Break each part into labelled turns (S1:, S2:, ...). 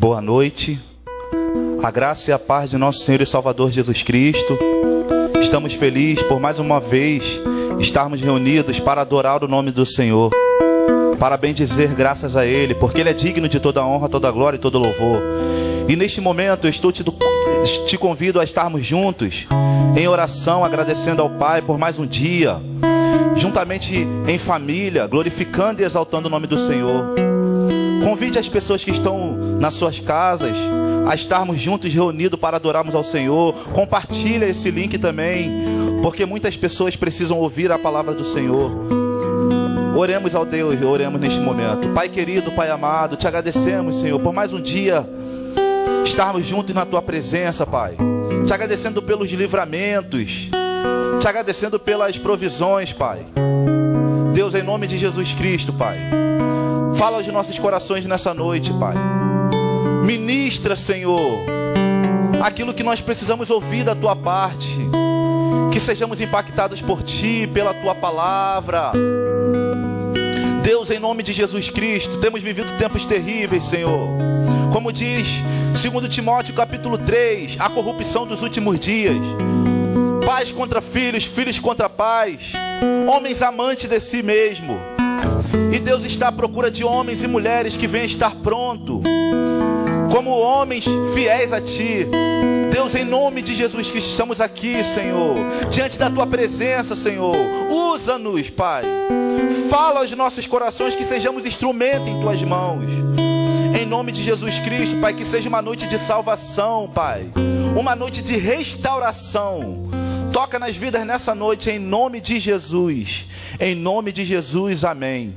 S1: Boa noite. A graça e a paz de nosso Senhor e Salvador Jesus Cristo. Estamos felizes por mais uma vez estarmos reunidos para adorar o nome do Senhor. Para bendizer graças a Ele, porque Ele é digno de toda honra, toda glória e todo louvor. E neste momento eu estou te, te convido a estarmos juntos em oração, agradecendo ao Pai por mais um dia, juntamente em família, glorificando e exaltando o nome do Senhor. Convide as pessoas que estão nas suas casas a estarmos juntos reunidos para adorarmos ao Senhor. Compartilha esse link também, porque muitas pessoas precisam ouvir a palavra do Senhor. Oremos ao Deus, oremos neste momento. Pai querido, Pai amado, te agradecemos, Senhor, por mais um dia estarmos juntos na tua presença, Pai. Te agradecendo pelos livramentos, te agradecendo pelas provisões, Pai. Deus, em nome de Jesus Cristo, Pai. Fala aos nossos corações nessa noite, Pai. Ministra, Senhor, aquilo que nós precisamos ouvir da tua parte. Que sejamos impactados por ti, pela tua palavra. Deus, em nome de Jesus Cristo, temos vivido tempos terríveis, Senhor. Como diz 2 Timóteo capítulo 3, a corrupção dos últimos dias. Pais contra filhos, filhos contra pais, homens amantes de si mesmo E Deus está à procura de homens e mulheres que venham estar pronto, como homens fiéis a Ti. Deus, em nome de Jesus Cristo, estamos aqui, Senhor, diante da Tua presença, Senhor. Usa-nos, Pai. Fala aos nossos corações que sejamos instrumento em Tuas mãos. Em nome de Jesus Cristo, Pai, que seja uma noite de salvação, Pai. Uma noite de restauração. Toca nas vidas nessa noite, em nome de Jesus. Em nome de Jesus, amém.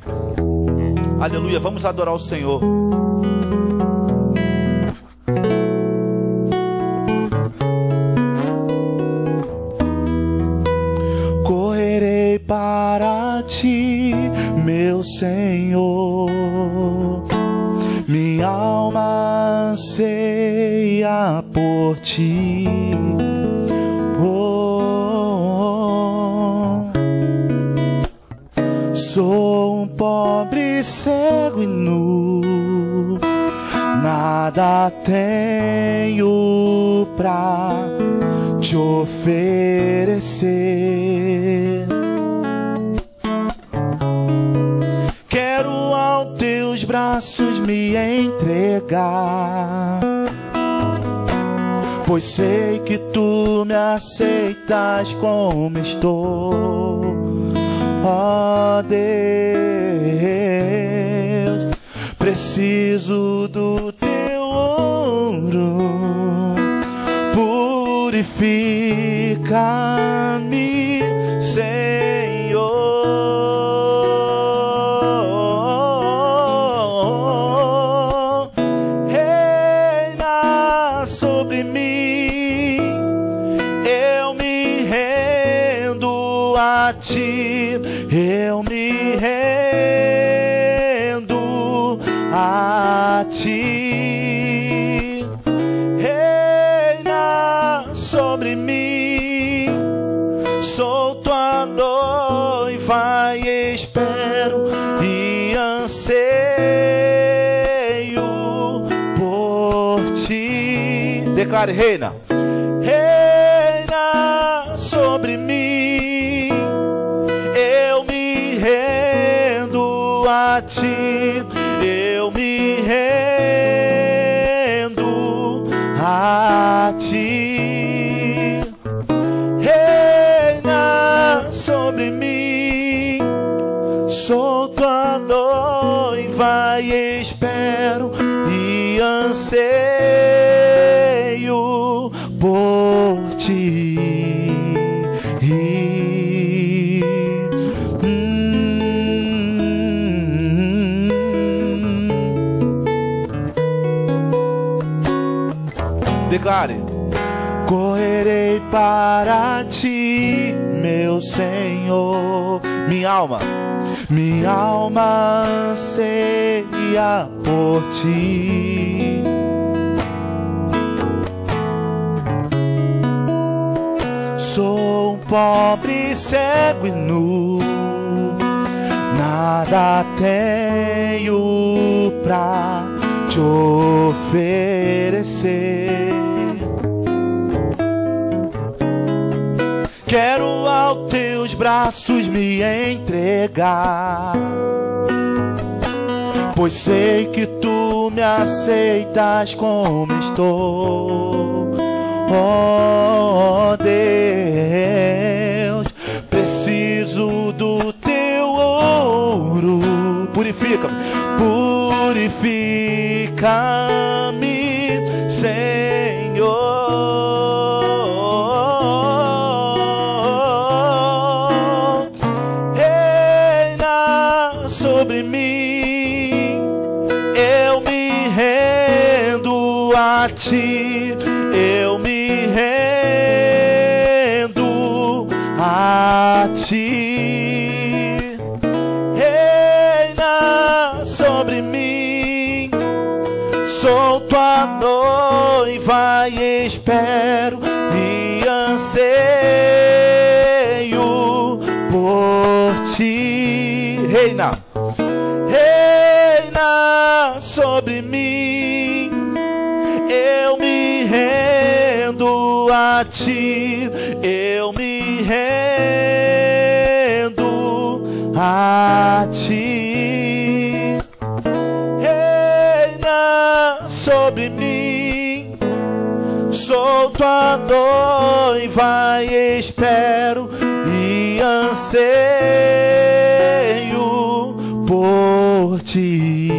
S1: Aleluia. Vamos adorar o Senhor. Correrei para ti, meu Senhor. Minha alma anseia por ti. Nada tenho pra te oferecer. Quero aos teus braços me entregar. Pois sei que tu me aceitas como estou, ó Deus. Preciso do purifica-me, Senhor. Reina sobre mim, eu me rendo a ti, eu me rendo a ti. Ti. Declare, reina. Reina sobre mim, eu me rendo a ti, eu me rendo a ti. Reina sobre mim, sou tua noiva e espero e anseio Correrei para ti, meu Senhor. Minha alma, minha alma anseia por ti. Sou um pobre cego e nu, nada tenho pra te oferecer. Quero aos teus braços me entregar. Pois sei que tu me aceitas como estou. Oh Deus, preciso do teu ouro. Purifica-me, purifica-me, a ti, eu me rendo a ti. Reina sobre mim, sou tua noiva e espero ti eu me rendo a ti. Reina sobre mim sou tua noiva e espero e anseio por ti.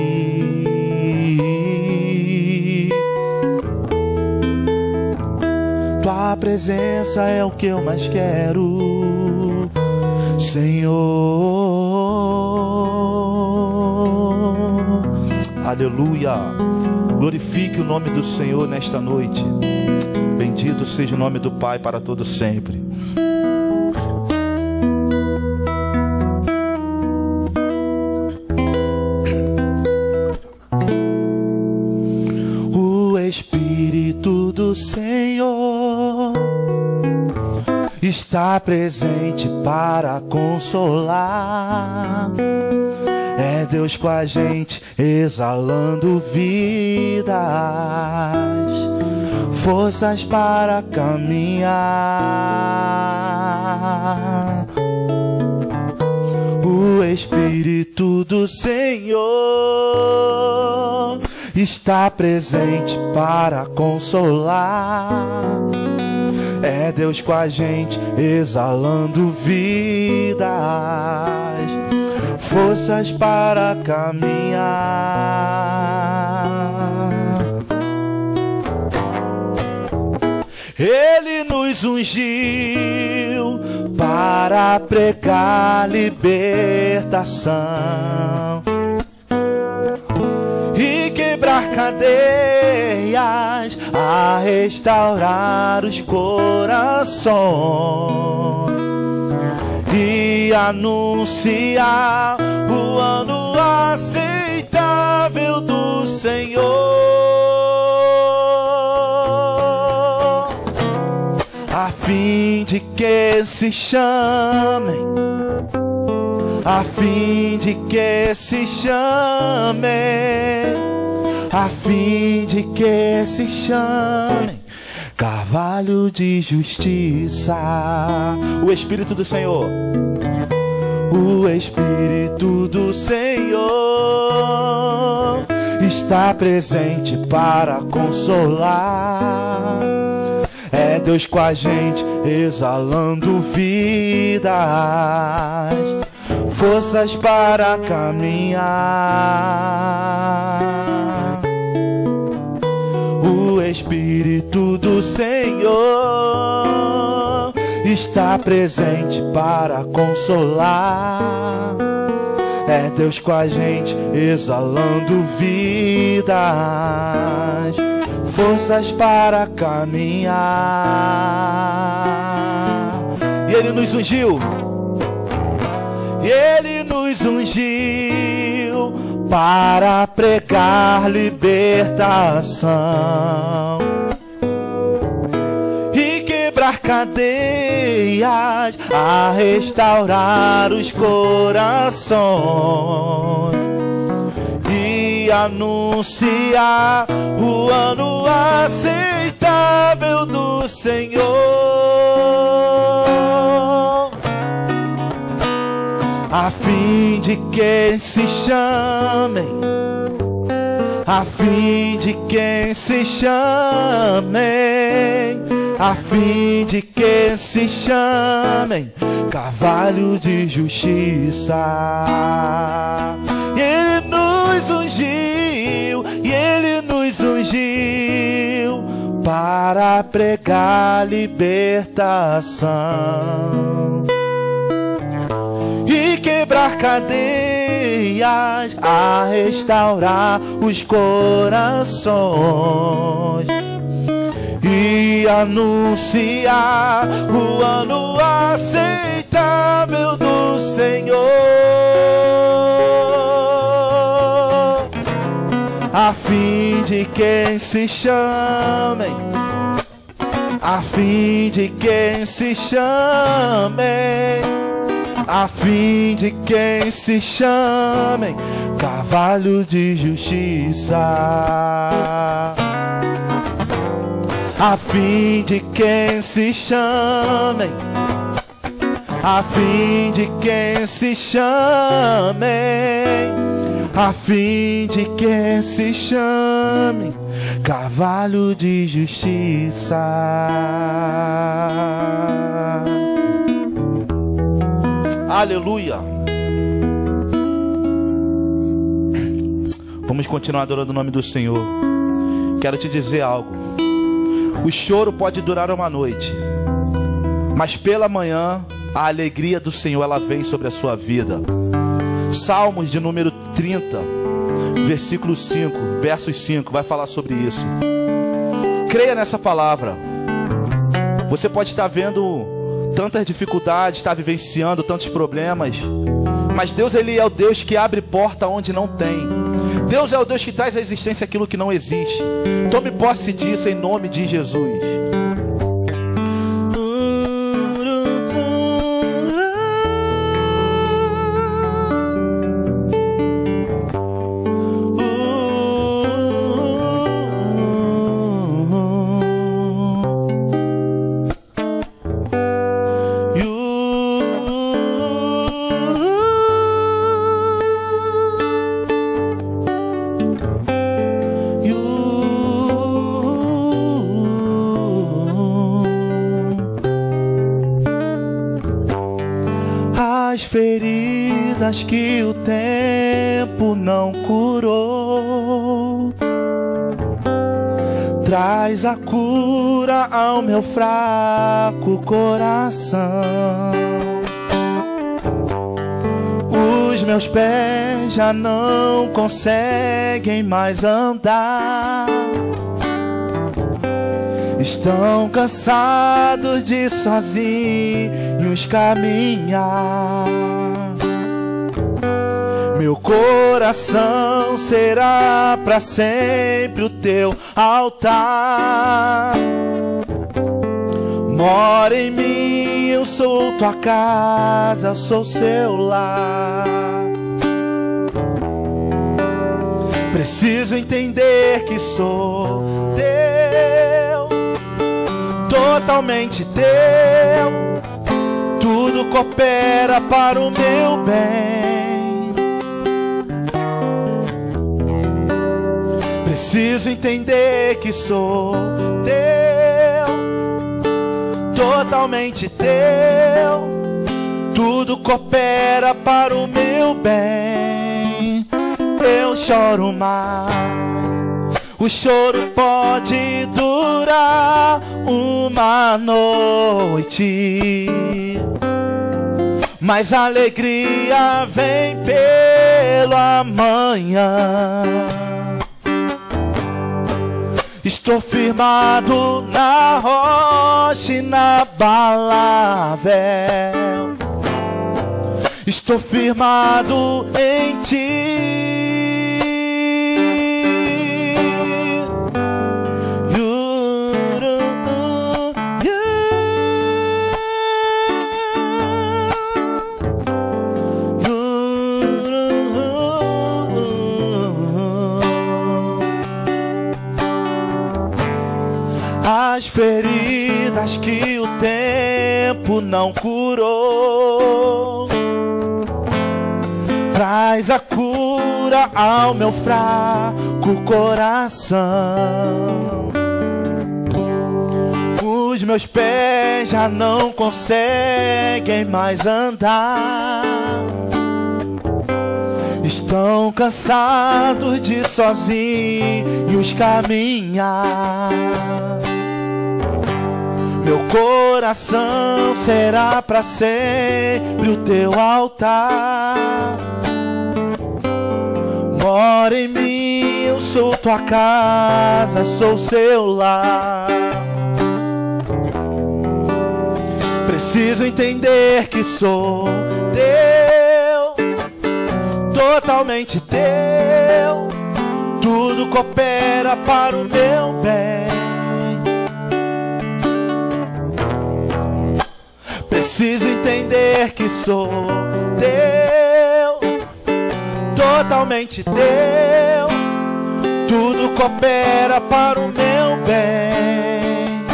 S1: Presença é o que eu mais quero, Senhor. Aleluia. Glorifique o nome do Senhor nesta noite. Bendito seja o nome do Pai para todo sempre. Está presente para consolar. É Deus com a gente exalando vidas, forças para caminhar. O Espírito do Senhor está presente para consolar. É Deus com a gente exalando vidas, forças para caminhar. Ele nos ungiu para pregar libertação quebrar cadeias, a restaurar os corações. E anunciar o ano aceitável do Senhor, a fim de que se chamem a fim de que se chamem, a fim de que se chamem, carvalho de justiça. O Espírito do Senhor, o Espírito do Senhor está presente para consolar. É Deus com a gente exalando vidas forças para caminhar. O Espírito do Senhor está presente para consolar. É Deus com a gente exalando vidas, forças para caminhar. E Ele nos ungiu Ele nos ungiu para pregar libertação e quebrar cadeias, a restaurar os corações e anunciar o ano aceitável do Senhor a fim de que se chamem, a fim de que se chamem, a fim de que se chamem, carvalho de justiça. E ele nos ungiu, e ele nos ungiu para pregar libertação quebrar cadeias, a restaurar os corações. E anunciar o ano aceitável do Senhor, a fim de quem se chamem, a fim de quem se chamem a fim de quem se chamem cavalo de justiça. A fim de quem se chamem, a fim de quem se chamem, a fim de quem se chamem carvalho de justiça. Aleluia. Vamos continuar adorando o nome do Senhor. Quero te dizer algo. O choro pode durar uma noite, mas pela manhã a alegria do Senhor ela vem sobre a sua vida. Salmos de número 30, versículo 5, versos 5, vai falar sobre isso. Creia nessa palavra. Você pode estar vendo tantas dificuldades, estar vivenciando tantos problemas, mas Deus ele é o Deus que abre porta onde não tem. Deus é o Deus que traz à existência aquilo que não existe. Tome posse disso em nome de Jesus. Meu fraco coração. Os meus pés já não conseguem mais andar. Estão cansados de sozinhos caminhar. Meu coração será para sempre o teu altar. Mora em mim, eu sou tua casa, sou seu lar. Preciso entender que sou teu, totalmente teu. Tudo coopera para o meu bem Preciso entender que sou teu, totalmente teu. Tudo coopera para o meu bem. Eu choro mais. O choro pode durar uma noite, mas a alegria vem pelo amanhã. Estou firmado na rocha e na balável. Estou firmado em ti. As feridas que o tempo não curou. Traz a cura ao meu fraco coração. Os meus pés já não conseguem mais andar. Estão cansados de sozinhos caminhar. Meu coração será para sempre o teu altar. Mora em mim, eu sou tua casa, sou seu lar. Preciso entender que sou teu, totalmente teu. Tudo coopera para o meu bem. Preciso entender que sou teu, totalmente teu. Tudo coopera para o meu bem.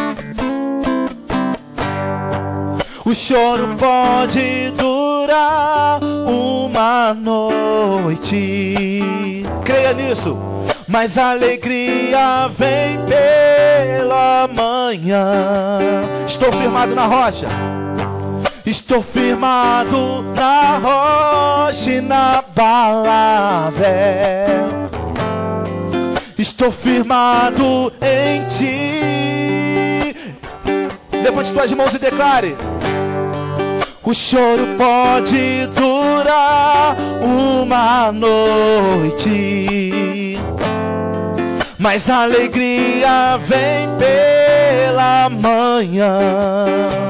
S1: O choro pode durar uma noite. Creia nisso mas a alegria vem pela manhã. Estou firmado na rocha. Estou firmado na rocha na palavra. Estou firmado em ti. Levante tuas mãos e declare. O choro pode durar uma noite, mas a alegria vem pela manhã.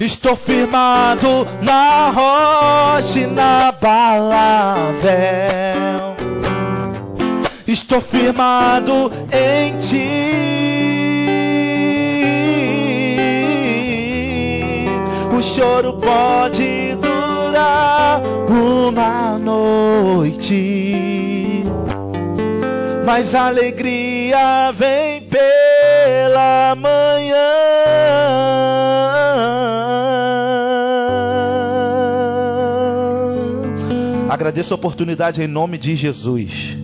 S1: Estou firmado na rocha na palavra. Estou firmado em ti. O choro pode durar uma noite, mas a alegria vem pela manhã. Agradeço a oportunidade em nome de Jesus.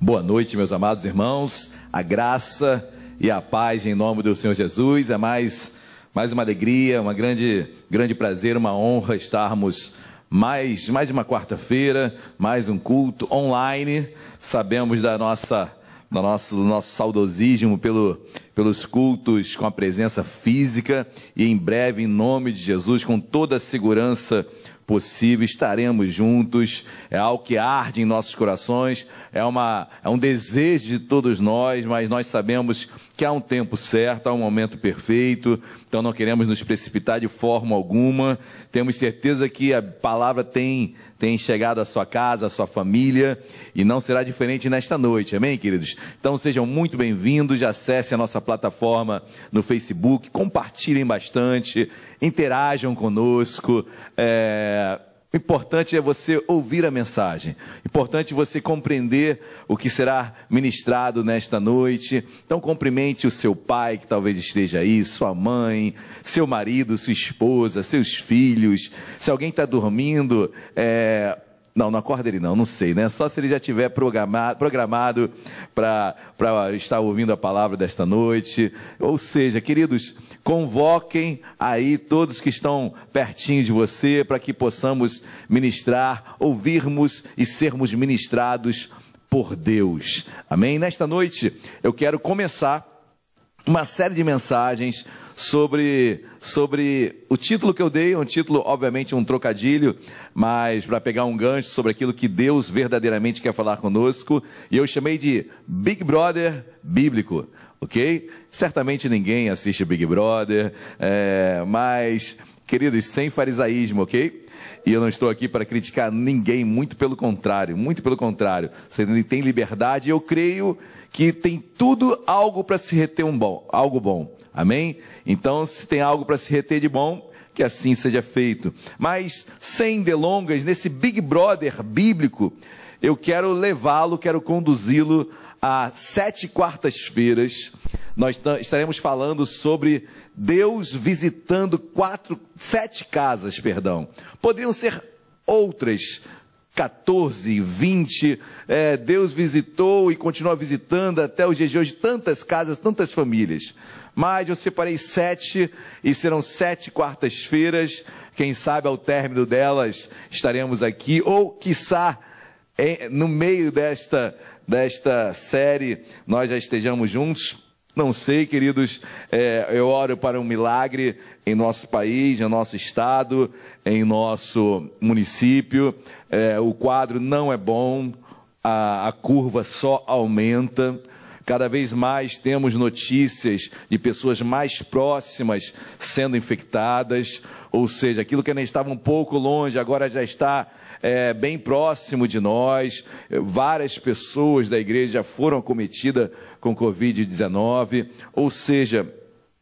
S2: Boa noite, meus amados irmãos. A graça e a paz em nome do Senhor Jesus. É mais, mais uma alegria, uma grande, grande prazer, uma honra estarmos mais, mais uma quarta-feira, mais um culto online. Sabemos da nossa, do nosso, do nosso saudosismo pelo, pelos cultos com a presença física. E em breve, em nome de Jesus, com toda a segurança possível, estaremos juntos, é algo que arde em nossos corações, é, uma, é um desejo de todos nós, mas nós sabemos que há um tempo certo, há um momento perfeito, então não queremos nos precipitar de forma alguma, temos certeza que a palavra tem, tem chegado à sua casa, à sua família, e não será diferente nesta noite, amém, queridos? Então sejam muito bem-vindos, acessem a nossa plataforma no Facebook, compartilhem bastante, interajam conosco, é, o importante é você ouvir a mensagem. Importante você compreender o que será ministrado nesta noite. Então cumprimente o seu pai que talvez esteja aí, sua mãe, seu marido, sua esposa, seus filhos. Se alguém está dormindo, é, não, não acorda ele não, não sei, né? Só se ele já tiver programado, programado para estar ouvindo a palavra desta noite. Ou seja, queridos, convoquem aí todos que estão pertinho de você para que possamos ministrar, ouvirmos e sermos ministrados por Deus. Amém? Nesta noite eu quero começar uma série de mensagens sobre, sobre o título que eu dei, um título, obviamente, um trocadilho, mas para pegar um gancho sobre aquilo que Deus verdadeiramente quer falar conosco, e eu chamei de Big Brother Bíblico, ok? Certamente ninguém assiste Big Brother, é, mas, queridos, sem farisaísmo, ok? E eu não estou aqui para criticar ninguém, muito pelo contrário, muito pelo contrário. Você tem liberdade, eu creio que tem tudo algo para se reter um bom, algo bom. Amém? Então, se tem algo para se reter de bom, que assim seja feito. Mas, sem delongas, nesse Big Brother bíblico, eu quero levá-lo, quero conduzi-lo a sete quartas-feiras. Nós estaremos falando sobre Deus visitando quatro, sete casas, perdão. Poderiam ser outras, 14, 20, é, Deus visitou e continua visitando até os dias de hoje tantas casas, tantas famílias mas eu separei sete e serão sete quartas-feiras. Quem sabe ao término delas estaremos aqui, ou quiçá no meio desta, desta série nós já estejamos juntos. Não sei, queridos, é, eu oro para um milagre em nosso país, em nosso estado, em nosso município. É, o quadro não é bom, a, a curva só aumenta. Cada vez mais temos notícias de pessoas mais próximas sendo infectadas, ou seja, aquilo que ainda estava um pouco longe, agora já está é, bem próximo de nós. Várias pessoas da igreja foram acometidas com Covid-19, ou seja,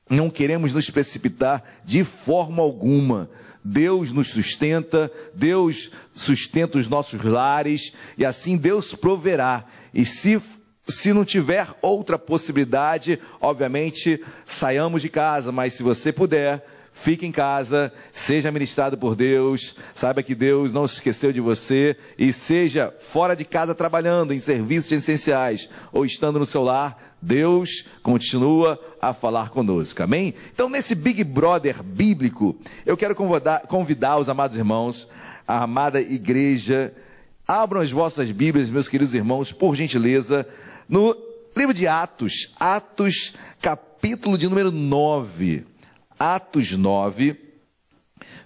S2: não queremos nos precipitar de forma alguma. Deus nos sustenta, Deus sustenta os nossos lares e assim Deus proverá. E se se não tiver outra possibilidade, obviamente, saiamos de casa, mas se você puder, fique em casa, seja ministrado por Deus, saiba que Deus não se esqueceu de você e seja fora de casa trabalhando em serviços essenciais ou estando no seu lar, Deus continua a falar conosco, amém? Então, nesse Big Brother bíblico, eu quero convidar, convidar os amados irmãos, a amada igreja, abram as vossas Bíblias, meus queridos irmãos, por gentileza, no livro de Atos, Atos, capítulo de número 9. Atos 9,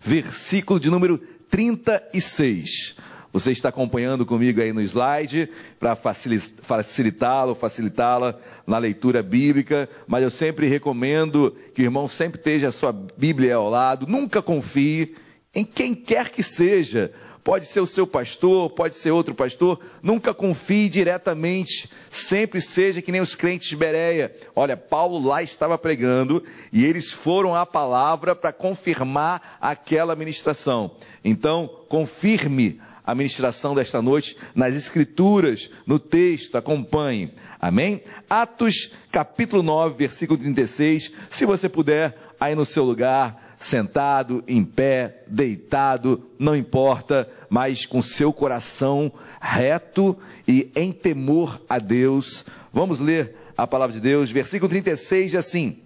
S2: versículo de número 36. Você está acompanhando comigo aí no slide para facilitá-lo, facilitá-la na leitura bíblica, mas eu sempre recomendo que o irmão sempre esteja a sua Bíblia ao lado, nunca confie em quem quer que seja, pode ser o seu pastor, pode ser outro pastor, nunca confie diretamente, sempre seja que nem os crentes de Bereia. Olha, Paulo lá estava pregando e eles foram à palavra para confirmar aquela ministração. Então, confirme a ministração desta noite nas escrituras, no texto, acompanhe. Amém? Atos capítulo 9, versículo 36. Se você puder, aí no seu lugar, sentado, em pé, deitado, não importa, mas com seu coração reto e em temor a Deus. Vamos ler a palavra de Deus, versículo 36 diz assim: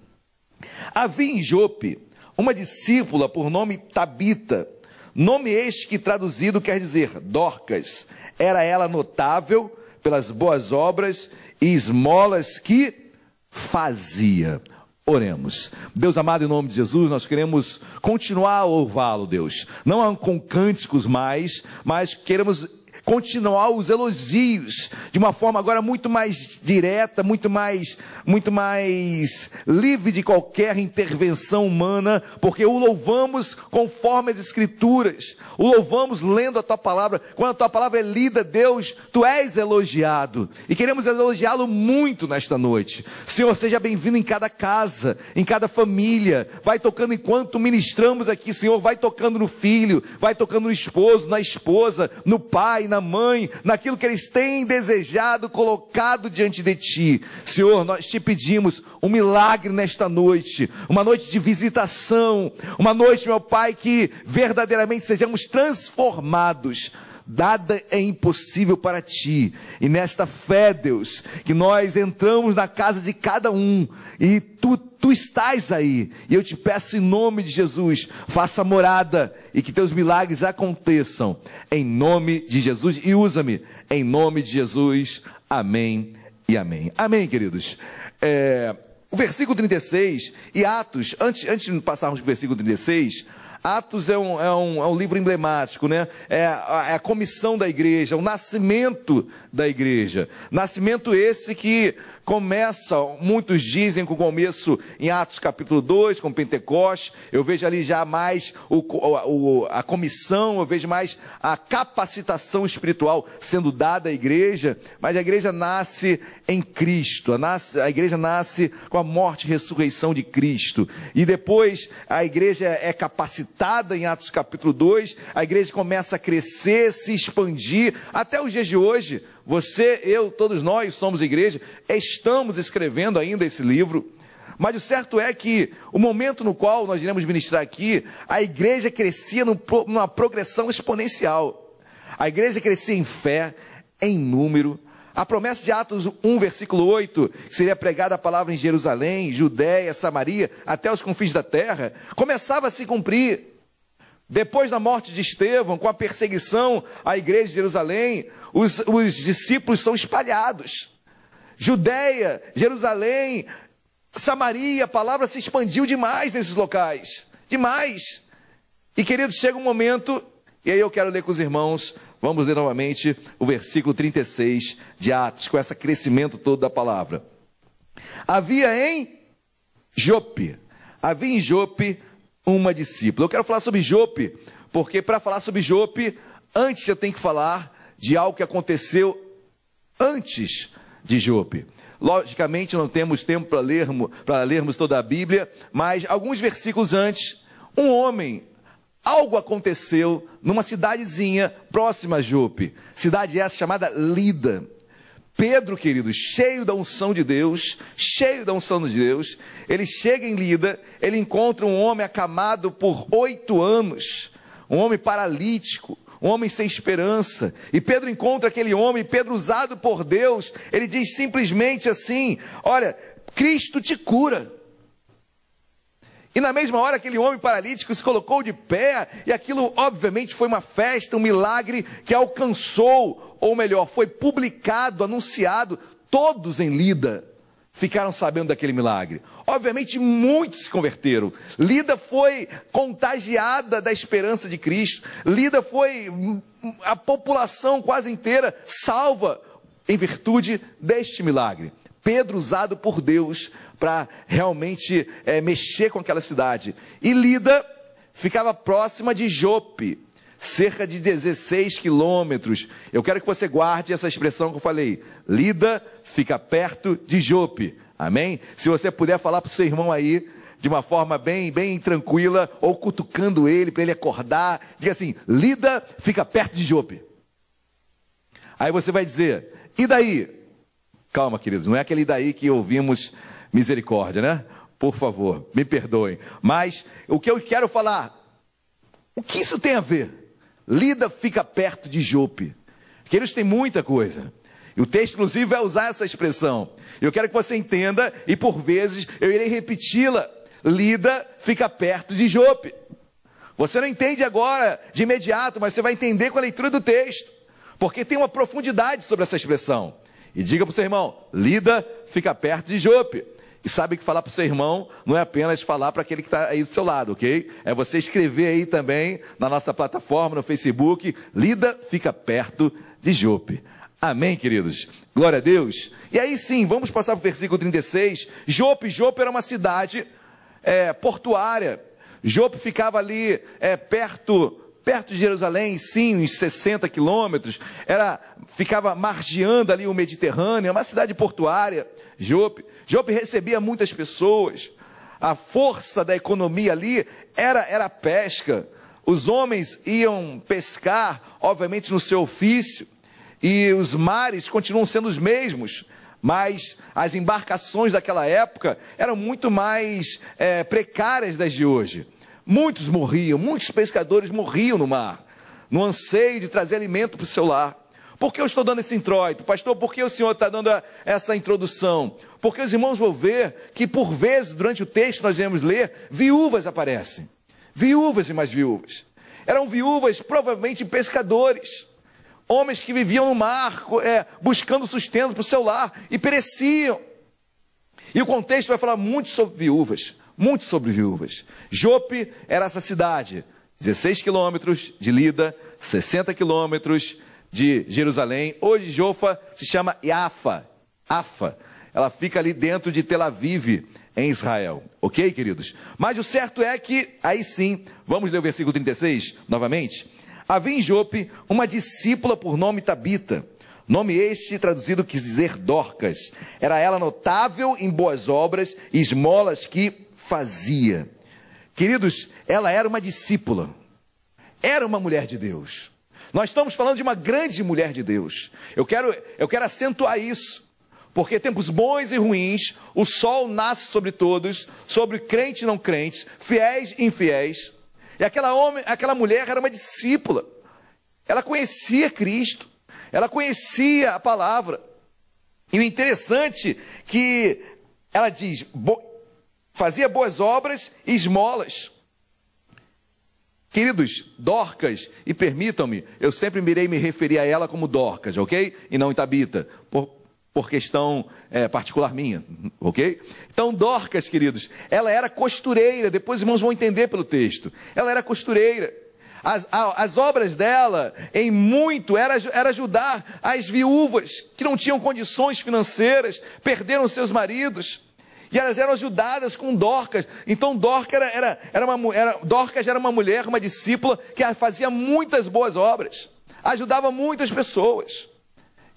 S2: Havia em Jope uma discípula por nome Tabita, nome este que traduzido quer dizer Dorcas. Era ela notável pelas boas obras e esmolas que fazia. Oremos. Deus amado, em nome de Jesus, nós queremos continuar a louvá-lo, Deus. Não com cânticos mais, mas queremos continuar os elogios de uma forma agora muito mais direta, muito mais, muito mais livre de qualquer intervenção humana, porque o louvamos conforme as escrituras, o louvamos lendo a tua palavra. Quando a tua palavra é lida, Deus, tu és elogiado e queremos elogiá-lo muito nesta noite. Senhor, seja bem-vindo em cada casa, em cada família. Vai tocando enquanto ministramos aqui, Senhor, vai tocando no filho, vai tocando no esposo, na esposa, no pai, na mãe, naquilo que eles têm desejado, colocado diante de ti. Senhor, nós te pedimos um milagre nesta noite, uma noite de visitação, uma noite, meu Pai, que verdadeiramente sejamos transformados Nada é impossível para ti. E nesta fé, Deus, que nós entramos na casa de cada um e tu, tu estás aí. E eu te peço em nome de Jesus, faça morada e que teus milagres aconteçam. Em nome de Jesus e usa-me. Em nome de Jesus. Amém e amém. Amém, queridos. É, o versículo 36 e Atos, antes, antes de passarmos para o versículo 36, Atos é um, é um, é um livro emblemático, né? É a, é a comissão da igreja, o nascimento da igreja. Nascimento esse que começa, muitos dizem com o começo em Atos capítulo 2, com Pentecoste, eu vejo ali já mais o, o, a comissão, eu vejo mais a capacitação espiritual sendo dada à igreja, mas a igreja nasce em Cristo, nasce, a igreja nasce com a morte e ressurreição de Cristo, e depois a igreja é capacitada em Atos capítulo 2, a igreja começa a crescer, se expandir, até os dias de hoje, você, eu, todos nós somos igreja, estamos escrevendo ainda esse livro. Mas o certo é que o momento no qual nós iremos ministrar aqui, a igreja crescia numa progressão exponencial. A igreja crescia em fé, em número. A promessa de Atos 1, versículo 8, que seria pregada a palavra em Jerusalém, Judéia, Samaria, até os confins da terra, começava a se cumprir. Depois da morte de Estevão, com a perseguição à igreja de Jerusalém, os, os discípulos são espalhados. Judéia, Jerusalém, Samaria, a palavra se expandiu demais nesses locais. Demais. E queridos, chega um momento, e aí eu quero ler com os irmãos, vamos ler novamente o versículo 36 de Atos, com esse crescimento todo da palavra. Havia em Jope, havia em Jope uma discípula. Eu quero falar sobre Jope, porque para falar sobre Jope, antes eu tenho que falar de algo que aconteceu antes de Jope. Logicamente não temos tempo para lermos, lermos toda a Bíblia, mas alguns versículos antes, um homem, algo aconteceu numa cidadezinha próxima a Jope, cidade essa chamada Lida. Pedro, queridos, cheio da unção de Deus, cheio da unção de Deus, ele chega em Lida, ele encontra um homem acamado por oito anos, um homem paralítico, um homem sem esperança. E Pedro encontra aquele homem, Pedro usado por Deus, ele diz simplesmente assim: Olha, Cristo te cura. E na mesma hora, aquele homem paralítico se colocou de pé, e aquilo, obviamente, foi uma festa, um milagre que alcançou, ou melhor, foi publicado, anunciado, todos em Lida ficaram sabendo daquele milagre. Obviamente, muitos se converteram. Lida foi contagiada da esperança de Cristo. Lida foi a população quase inteira salva em virtude deste milagre. Pedro usado por Deus para realmente é, mexer com aquela cidade. E Lida ficava próxima de Jope, cerca de 16 quilômetros. Eu quero que você guarde essa expressão que eu falei. Lida fica perto de Jope. Amém? Se você puder falar para o seu irmão aí, de uma forma bem, bem tranquila, ou cutucando ele para ele acordar, diga assim: Lida fica perto de Jope. Aí você vai dizer: e daí? Calma, queridos, não é aquele daí que ouvimos misericórdia, né? Por favor, me perdoem. Mas o que eu quero falar, o que isso tem a ver? Lida fica perto de Jope. Queridos, tem muita coisa. E o texto, inclusive, vai usar essa expressão. Eu quero que você entenda, e por vezes eu irei repeti-la. Lida fica perto de Jope. Você não entende agora de imediato, mas você vai entender com a leitura do texto. Porque tem uma profundidade sobre essa expressão. E diga para o seu irmão: Lida fica perto de Jope. E sabe que falar para o seu irmão não é apenas falar para aquele que está aí do seu lado, ok? É você escrever aí também na nossa plataforma, no Facebook, Lida fica perto de Jope. Amém, queridos? Glória a Deus. E aí sim, vamos passar para o versículo 36. Jope, Jope era uma cidade é, portuária. Jope ficava ali é, perto perto de Jerusalém, sim, uns 60 quilômetros, era, ficava margeando ali o Mediterrâneo, é uma cidade portuária, Jope. Jope recebia muitas pessoas, a força da economia ali era, era a pesca. Os homens iam pescar, obviamente, no seu ofício, e os mares continuam sendo os mesmos, mas as embarcações daquela época eram muito mais é, precárias das de hoje. Muitos morriam, muitos pescadores morriam no mar, no anseio de trazer alimento para o seu lar. Por que eu estou dando esse introito? Pastor, por que o senhor está dando essa introdução? Porque os irmãos vão ver que, por vezes, durante o texto nós iremos ler, viúvas aparecem. Viúvas e mais viúvas. Eram viúvas, provavelmente pescadores. Homens que viviam no mar, é, buscando sustento para o seu lar e pereciam. E o contexto vai falar muito sobre viúvas muito sobre viúvas. Jope era essa cidade, 16 quilômetros de Lida, 60 quilômetros de Jerusalém. Hoje Jofa se chama Iafa, Afa. Ela fica ali dentro de Tel Aviv, em Israel. Ok, queridos? Mas o certo é que, aí sim, vamos ler o versículo 36 novamente. Havia em Jope uma discípula por nome Tabita. Nome este traduzido quis dizer Dorcas. Era ela notável em boas obras e esmolas que fazia. Queridos, ela era uma discípula, era uma mulher de Deus. Nós estamos falando de uma grande mulher de Deus. Eu quero, eu quero acentuar isso, porque tempos bons e ruins, o sol nasce sobre todos, sobre crentes e não crentes, fiéis e infiéis. E aquela, homem, aquela mulher era uma discípula. Ela conhecia Cristo, ela conhecia a palavra. E o interessante que ela diz: fazia boas obras e esmolas. Queridos, Dorcas, e permitam-me, eu sempre irei me referir a ela como Dorcas, ok? E não Tabita, por, por questão é, particular minha, ok? Então, Dorcas, queridos, ela era costureira, depois os irmãos vão entender pelo texto. Ela era costureira. As, as obras dela, em muito, era, era ajudar as viúvas que não tinham condições financeiras, perderam seus maridos. E elas eram ajudadas com Dorcas. Então Dorcas era, era, era, uma, era, Dorcas era uma mulher, uma discípula, que fazia muitas boas obras. Ajudava muitas pessoas.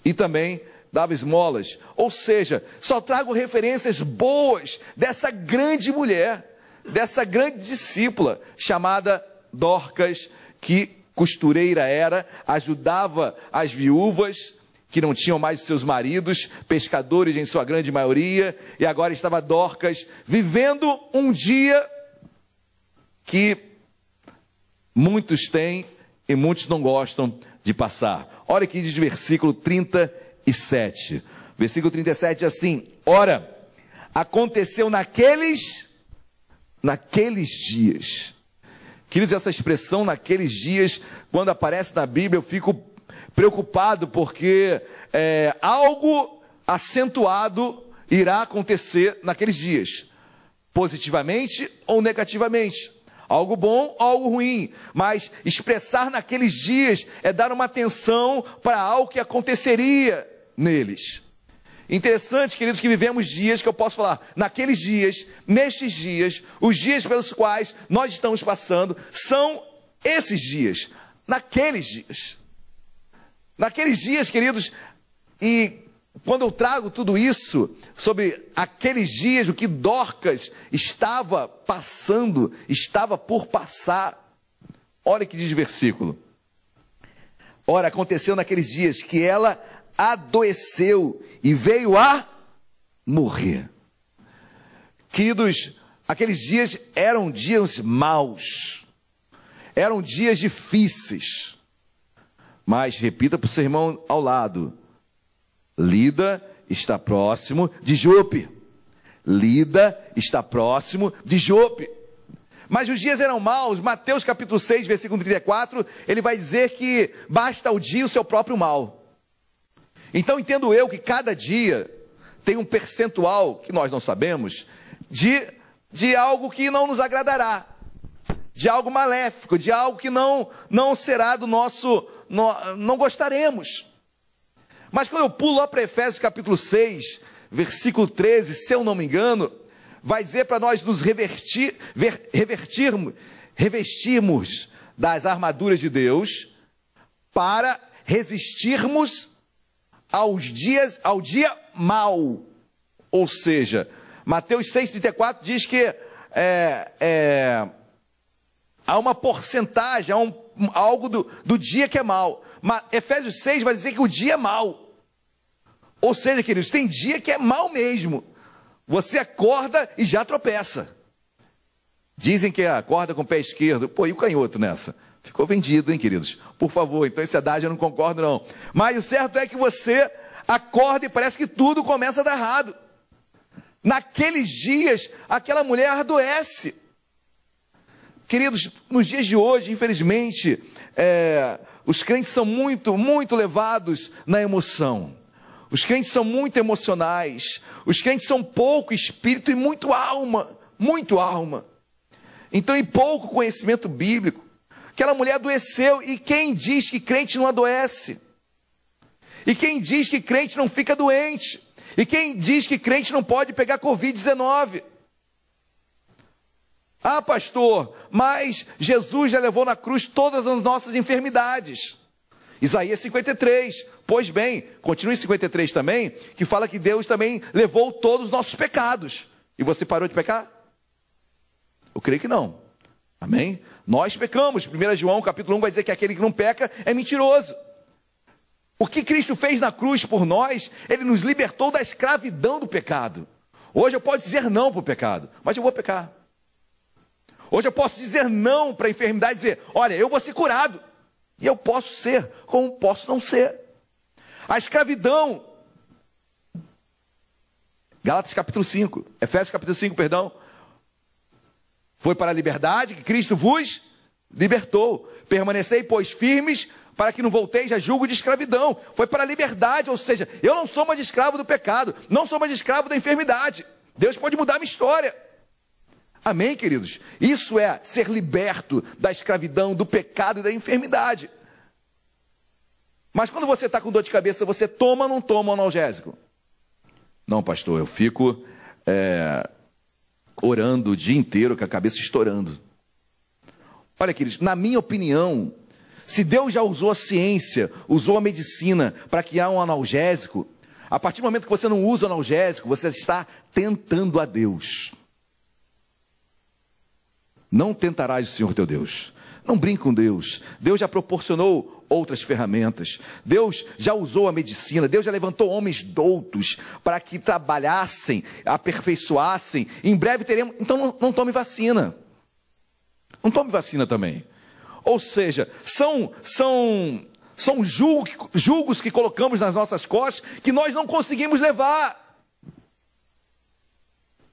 S2: E também dava esmolas. Ou seja, só trago referências boas dessa grande mulher, dessa grande discípula, chamada Dorcas, que costureira era, ajudava as viúvas, que não tinham mais seus maridos, pescadores em sua grande maioria, e agora estava Dorcas vivendo um dia que muitos têm e muitos não gostam de passar. Olha que diz versículo 37. Versículo 37 diz assim: Ora, aconteceu naqueles naqueles dias. Queridos, essa expressão naqueles dias, quando aparece na Bíblia, eu fico preocupado porque é, algo acentuado irá acontecer naqueles dias, positivamente ou negativamente. Algo bom, algo ruim, mas expressar naqueles dias é dar uma atenção para algo que aconteceria neles. Interessante, queridos, que vivemos dias que eu posso falar, naqueles dias, nestes dias, os dias pelos quais nós estamos passando, são esses dias, naqueles dias. Naqueles dias, queridos, e quando eu trago tudo isso sobre aqueles dias, o que Dorcas estava passando, estava por passar, olha que diz o versículo. Ora, aconteceu naqueles dias que ela adoeceu e veio a morrer. Queridos, aqueles dias eram dias maus, eram dias difíceis. Mas repita para o seu irmão ao lado: Lida está próximo de Jope. Lida está próximo de Jope. Mas os dias eram maus. Mateus capítulo 6, versículo 34, ele vai dizer que basta o dia o seu próprio mal. Então entendo eu que cada dia tem um percentual que nós não sabemos de, de algo que não nos agradará, de algo maléfico, de algo que não não será do nosso não, não gostaremos. Mas quando eu pulo lá para Efésios capítulo 6, versículo 13, se eu não me engano, vai dizer para nós nos revertir, ver, revertirmos, revestirmos das armaduras de Deus para resistirmos aos dias, ao dia mau. Ou seja, Mateus 6,34 diz que é, é, há uma porcentagem, há um, algo do, do dia que é mau. Mas Efésios 6 vai dizer que o dia é mau. Ou seja, queridos, tem dia que é mau mesmo. Você acorda e já tropeça. Dizem que acorda com o pé esquerdo. Pô, e o canhoto nessa? Ficou vendido, hein, queridos? Por favor, então esse adagio eu não concordo, não. Mas o certo é que você acorda e parece que tudo começa a dar errado. Naqueles dias, aquela mulher adoece. Queridos, nos dias de hoje, infelizmente, é, os crentes são muito, muito levados na emoção. Os crentes são muito emocionais. Os crentes são pouco espírito e muito alma. Muito alma. Então, e pouco conhecimento bíblico. Aquela mulher adoeceu, e quem diz que crente não adoece? E quem diz que crente não fica doente? E quem diz que crente não pode pegar Covid-19? Ah, pastor, mas Jesus já levou na cruz todas as nossas enfermidades. Isaías 53. Pois bem, continue em 53 também, que fala que Deus também levou todos os nossos pecados. E você parou de pecar? Eu creio que não. Amém? Nós pecamos. 1 João capítulo 1 vai dizer que aquele que não peca é mentiroso. O que Cristo fez na cruz por nós, Ele nos libertou da escravidão do pecado. Hoje eu posso dizer não para o pecado, mas eu vou pecar. Hoje eu posso dizer não para a enfermidade e dizer, olha, eu vou ser curado. E eu posso ser, como posso não ser. A escravidão. Gálatas capítulo 5, Efésios capítulo 5, perdão. Foi para a liberdade que Cristo vos libertou. Permanecei, pois, firmes, para que não volteis a julgo de escravidão. Foi para a liberdade, ou seja, eu não sou mais escravo do pecado, não sou mais escravo da enfermidade. Deus pode mudar a minha história. Amém, queridos? Isso é ser liberto da escravidão, do pecado e da enfermidade. Mas quando você está com dor de cabeça, você toma ou não toma analgésico? Não, pastor, eu fico é, orando o dia inteiro com a cabeça estourando. Olha, queridos, na minha opinião, se Deus já usou a ciência, usou a medicina para criar um analgésico, a partir do momento que você não usa o analgésico, você está tentando a Deus. Não tentarás o Senhor teu Deus. Não brinque com Deus. Deus já proporcionou outras ferramentas. Deus já usou a medicina. Deus já levantou homens doutos para que trabalhassem, aperfeiçoassem. Em breve teremos. Então não, não tome vacina. Não tome vacina também. Ou seja, são, são, são julgos, que colocamos nas nossas costas que nós não conseguimos levar.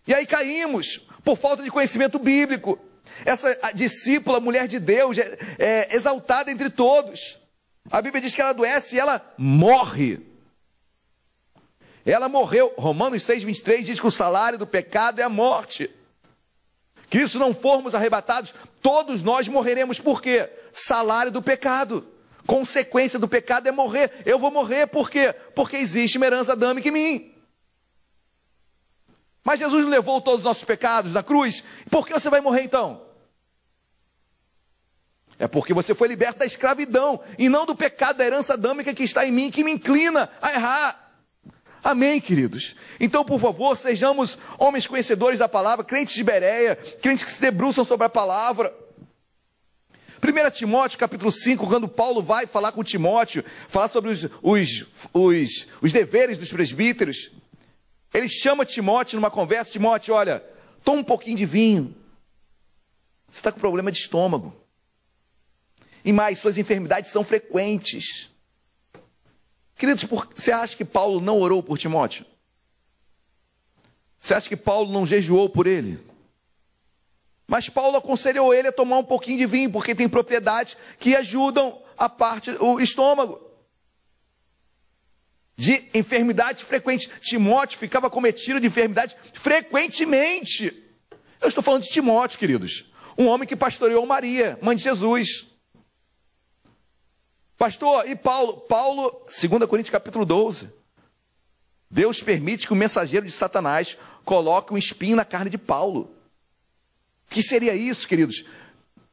S2: E aí caímos por falta de conhecimento bíblico. Essa discípula, mulher de Deus, é, é exaltada entre todos. A Bíblia diz que ela adoece e ela morre. Ela morreu. Romanos 6, 23 diz que o salário do pecado é a morte. Que se não formos arrebatados, todos nós morreremos. Por quê? Salário do pecado. Consequência do pecado é morrer. Eu vou morrer por quê? Porque existe uma herança adâmica em mim. Mas Jesus levou todos os nossos pecados na cruz. Por que você vai morrer então? É porque você foi liberto da escravidão e não do pecado da herança adâmica que está em mim, que me inclina a errar. Amém, queridos? Então, por favor, sejamos homens conhecedores da palavra, crentes de Bereia, crentes que se debruçam sobre a palavra. 1 Timóteo capítulo 5, quando Paulo vai falar com Timóteo, falar sobre os, os, os, os deveres dos presbíteros, ele chama Timóteo numa conversa, Timóteo, olha, toma um pouquinho de vinho. Você está com problema de estômago. E mais, suas enfermidades são frequentes. Queridos, você acha que Paulo não orou por Timóteo? Você acha que Paulo não jejuou por ele? Mas Paulo aconselhou ele a tomar um pouquinho de vinho, porque tem propriedades que ajudam a parte, o estômago de enfermidades frequentes. Timóteo ficava cometido de enfermidades frequentemente. Eu estou falando de Timóteo, queridos. Um homem que pastoreou Maria, mãe de Jesus. Pastor, e Paulo? Paulo, 2 Coríntios capítulo 12. Deus permite que o mensageiro de Satanás coloque um espinho na carne de Paulo. O que seria isso, queridos?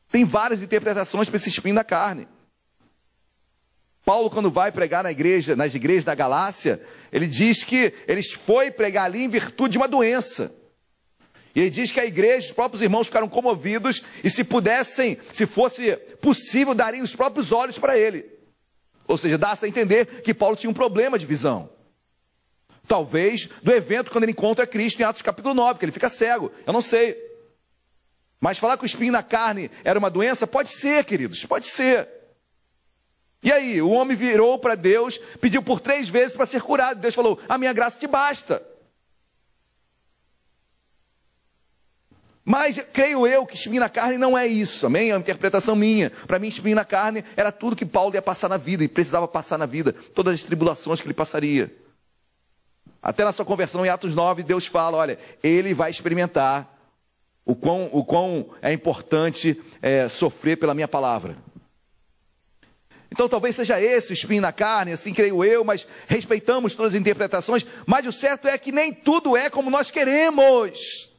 S2: Tem várias interpretações para esse espinho na carne. Paulo, quando vai pregar na igreja, nas igrejas da Galácia, ele diz que ele foi pregar ali em virtude de uma doença. E ele diz que a igreja, os próprios irmãos ficaram comovidos e se pudessem, se fosse possível, dariam os próprios olhos para ele. Ou seja, dá-se a entender que Paulo tinha um problema de visão. Talvez do evento quando ele encontra Cristo em Atos capítulo 9, que ele fica cego. Eu não sei. Mas falar que o espinho na carne era uma doença? Pode ser, queridos, pode ser. E aí, o homem virou para Deus, pediu por três vezes para ser curado. Deus falou: A minha graça te basta. Mas creio eu que espinho na carne não é isso, amém? É uma interpretação minha. Para mim, espinho na carne era tudo que Paulo ia passar na vida e precisava passar na vida, todas as tribulações que ele passaria. Até na sua conversão em Atos 9, Deus fala: olha, ele vai experimentar o quão, o quão é importante é, sofrer pela minha palavra. Então talvez seja esse o espinho na carne, assim creio eu, mas respeitamos todas as interpretações, mas o certo é que nem tudo é como nós queremos.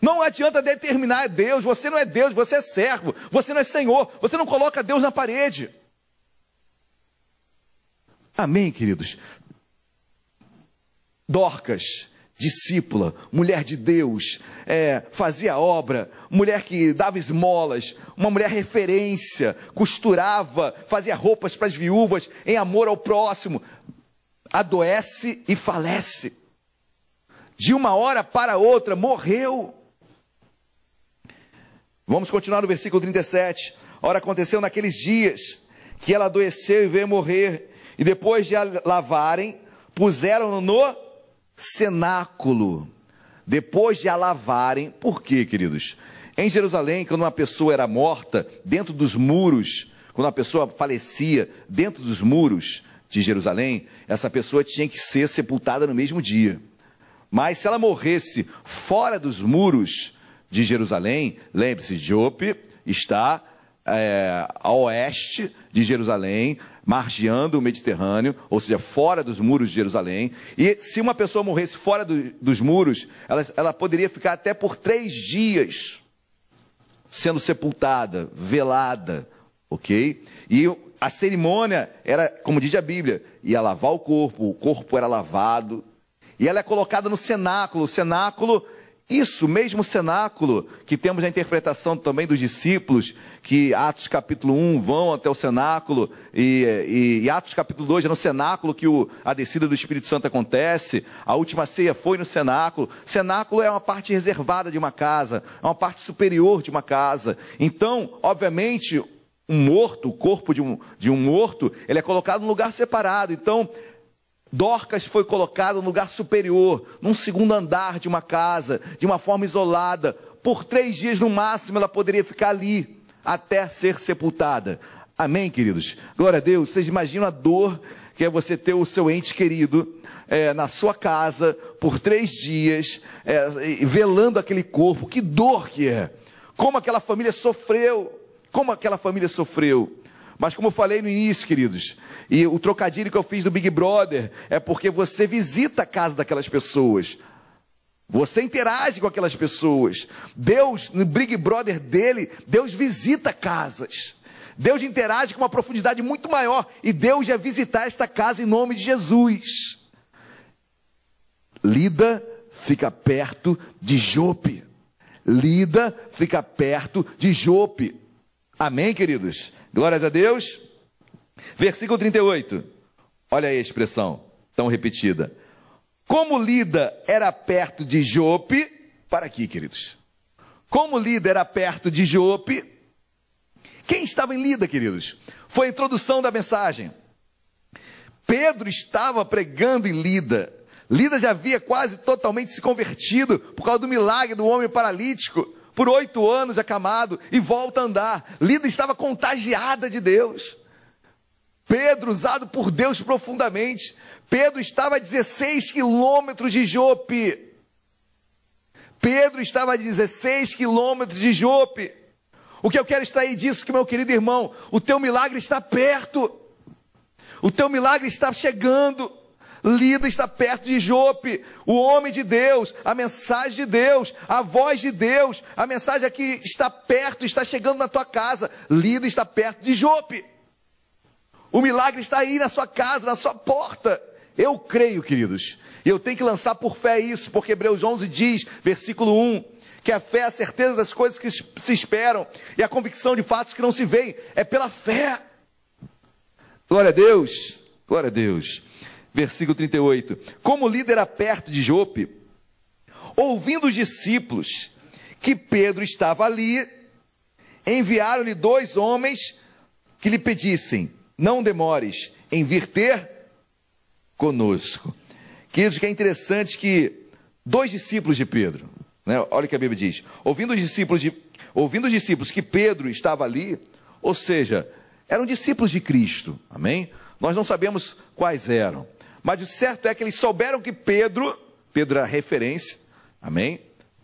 S2: Não adianta determinar Deus, você não é Deus, você é servo, você não é Senhor, você não coloca Deus na parede. Amém, queridos? Dorcas discípula, mulher de Deus, é, fazia obra, mulher que dava esmolas, uma mulher referência, costurava, fazia roupas para as viúvas, em amor ao próximo, adoece e falece. De uma hora para outra, morreu. Vamos continuar no versículo 37. Ora, aconteceu naqueles dias que ela adoeceu e veio morrer, e depois de a lavarem, puseram-no no cenáculo, depois de a lavarem. Por quê, queridos? Em Jerusalém, quando uma pessoa era morta, dentro dos muros, quando uma pessoa falecia dentro dos muros de Jerusalém, essa pessoa tinha que ser sepultada no mesmo dia. Mas se ela morresse fora dos muros de Jerusalém, lembre-se, Jope está é, a oeste de Jerusalém, margeando o Mediterrâneo, ou seja, fora dos muros de Jerusalém. E se uma pessoa morresse fora do, dos muros, ela, ela poderia ficar até por três dias sendo sepultada, velada, ok? E a cerimônia era, como diz a Bíblia, ia lavar o corpo, o corpo era lavado, e ela é colocada no cenáculo. O cenáculo isso, mesmo cenáculo, que temos a interpretação também dos discípulos, que Atos capítulo 1 vão até o cenáculo, e, e, e Atos capítulo 2 é no cenáculo que o, a descida do Espírito Santo acontece, a última ceia foi no cenáculo. Cenáculo é uma parte reservada de uma casa, é uma parte superior de uma casa. Então, obviamente, um morto, o corpo de um, de um morto, ele é colocado num lugar separado. Então, Dorcas foi colocada no lugar superior, num segundo andar de uma casa, de uma forma isolada. Por três dias no máximo ela poderia ficar ali, até ser sepultada. Amém, queridos? Glória a Deus. Vocês imaginam a dor que é você ter o seu ente querido é, na sua casa por três dias, é, velando aquele corpo. Que dor que é! Como aquela família sofreu! Como aquela família sofreu! Mas como eu falei no início, queridos, e o trocadilho que eu fiz do Big Brother é porque você visita a casa daquelas pessoas. Você interage com aquelas pessoas. Deus, no Big Brother dele, Deus visita casas. Deus interage com uma profundidade muito maior. E Deus ia visitar esta casa em nome de Jesus. Lida fica perto de Jope. Lida fica perto de Jope. Amém, queridos? Glórias a Deus. Versículo 38. Olha aí a expressão tão repetida. Como Lida era perto de Jope, para aqui, queridos. Como Lida era perto de Jope, quem estava em Lida, queridos? Foi a introdução da mensagem. Pedro estava pregando em Lida. Lida já havia quase totalmente se convertido por causa do milagre do homem paralítico por oito anos acamado e volta a andar. Lida estava contagiada de Deus. Pedro, usado por Deus profundamente. Pedro estava a 16 quilômetros de Jope. Pedro estava a 16 quilômetros de Jope. O que eu quero extrair disso, que meu querido irmão, o teu milagre está perto. O teu milagre está chegando. Lida está perto de Jope, o homem de Deus, a mensagem de Deus, a voz de Deus, a mensagem aqui está perto, está chegando na tua casa. Lida está perto de Jope. O milagre está aí na sua casa, na sua porta. Eu creio, queridos. E eu tenho que lançar por fé isso, porque Hebreus 11 diz, versículo 1, que a fé é a certeza das coisas que se esperam e a convicção de fatos que não se veem. É pela fé. Glória a Deus. Glória a Deus versículo 38. Como líder a perto de Jope, ouvindo os discípulos que Pedro estava ali, enviaram-lhe dois homens que lhe pedissem: Não demores em vir ter conosco. Queridos, que é interessante que dois discípulos de Pedro, né, olha o que a Bíblia diz: ouvindo os discípulos de, ouvindo os discípulos que Pedro estava ali, ou seja, eram discípulos de Cristo, amém? Nós não sabemos quais eram, mas o certo é que eles souberam que Pedro, Pedro era referência, amém?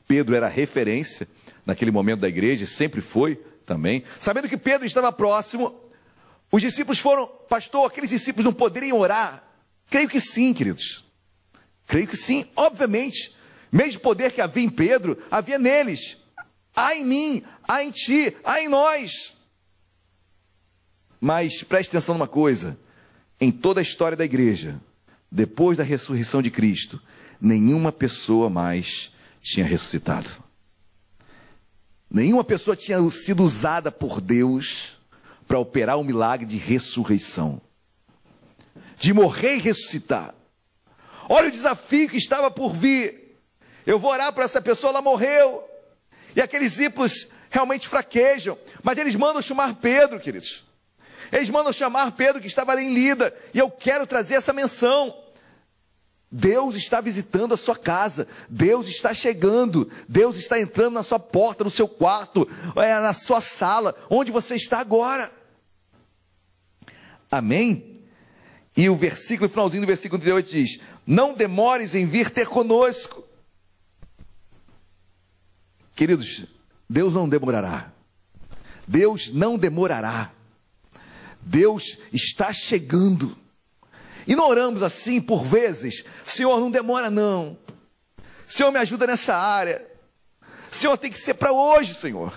S2: Pedro era referência naquele momento da igreja, sempre foi também. Sabendo que Pedro estava próximo, os discípulos foram, pastor, aqueles discípulos não poderiam orar? Creio que sim, queridos. Creio que sim, obviamente. Mesmo poder que havia em Pedro, havia neles. Há em mim, há em ti, há em nós. Mas preste atenção numa coisa: em toda a história da igreja, depois da ressurreição de Cristo, nenhuma pessoa mais tinha ressuscitado. Nenhuma pessoa tinha sido usada por Deus para operar o um milagre de ressurreição, de morrer e ressuscitar. Olha o desafio que estava por vir. Eu vou orar para essa pessoa, ela morreu. E aqueles discípulos realmente fraquejam, mas eles mandam chamar Pedro, queridos. Eles mandam chamar Pedro que estava ali em Lida, e eu quero trazer essa menção. Deus está visitando a sua casa, Deus está chegando, Deus está entrando na sua porta, no seu quarto, é, na sua sala, onde você está agora. Amém? E o versículo, o finalzinho do versículo 38 diz: Não demores em vir ter conosco. Queridos, Deus não demorará. Deus não demorará. Deus está chegando. E não oramos assim por vezes, Senhor, não demora não. Senhor, me ajuda nessa área. Senhor, tem que ser para hoje, Senhor.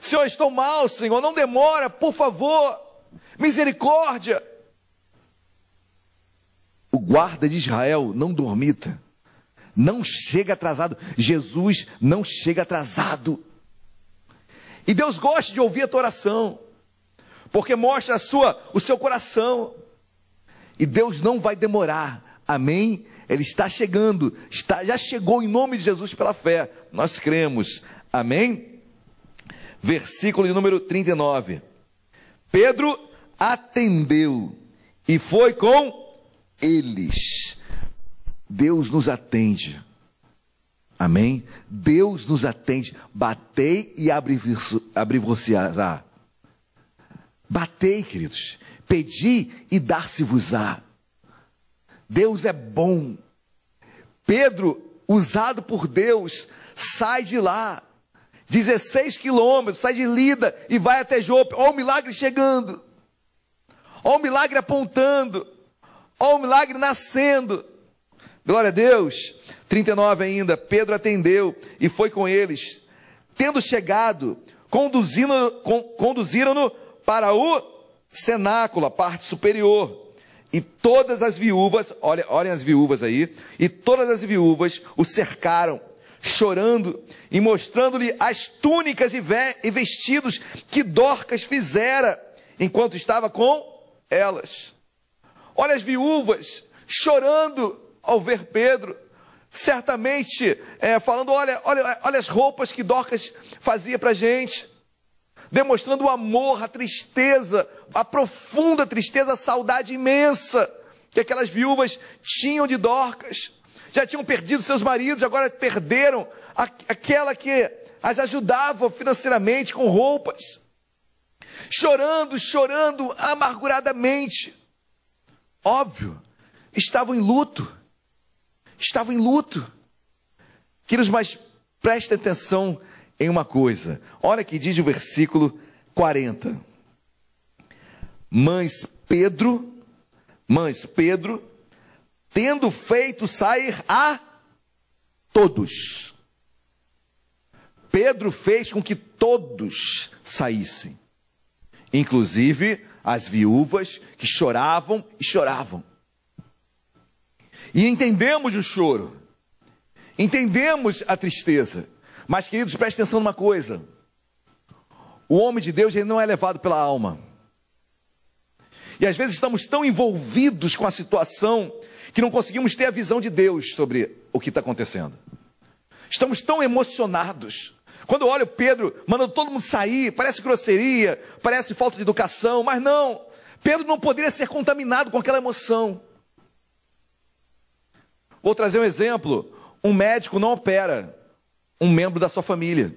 S2: Senhor, estou mal, Senhor, não demora, por favor. Misericórdia. O guarda de Israel não dormita. não chega atrasado. Jesus não chega atrasado. E Deus gosta de ouvir a tua oração, porque mostra a sua, o seu coração. E Deus não vai demorar. Amém? Ele está chegando, está, já chegou em nome de Jesus pela fé. Nós cremos. Amém? Versículo de número 39. Pedro atendeu e foi com eles. Deus nos atende. Amém? Deus nos atende. Batei e abrir-vos-á. Batei, queridos. Pedi e dar-se-vos-á. Deus é bom. Pedro, usado por Deus, sai de lá. 16 quilômetros, sai de Lida e vai até Jope. Olha o milagre chegando. Olha o milagre apontando. Olha o milagre nascendo. Glória a Deus. 39 ainda. Pedro atendeu e foi com eles. Tendo chegado, conduziram-no para o cenáculo, a parte superior. E todas as viúvas, olhem, olhem as viúvas aí, e todas as viúvas o cercaram, chorando e mostrando-lhe as túnicas e, e vestidos que Dorcas fizera enquanto estava com elas. Olha as viúvas chorando ao ver Pedro, certamente é, falando: olha, olha, olha as roupas que Dorcas fazia para gente, demonstrando o amor, a tristeza, a profunda tristeza, a saudade imensa que aquelas viúvas tinham de Dorcas. Já tinham perdido seus maridos, agora perderam aquela que as ajudava financeiramente com roupas. Chorando, chorando amarguradamente. Óbvio, estavam em luto estavam em luto. Queridos, mas prestem atenção em uma coisa. Olha que diz o versículo 40. Mães Pedro, mães Pedro, tendo feito sair a todos. Pedro fez com que todos saíssem, inclusive as viúvas que choravam e choravam. E entendemos o choro, entendemos a tristeza. Mas, queridos, preste atenção numa coisa: o homem de Deus ele não é levado pela alma. E às vezes estamos tão envolvidos com a situação que não conseguimos ter a visão de Deus sobre o que está acontecendo. Estamos tão emocionados. Quando eu olho Pedro mandando todo mundo sair, parece grosseria, parece falta de educação, mas não. Pedro não poderia ser contaminado com aquela emoção. Vou trazer um exemplo. Um médico não opera um membro da sua família,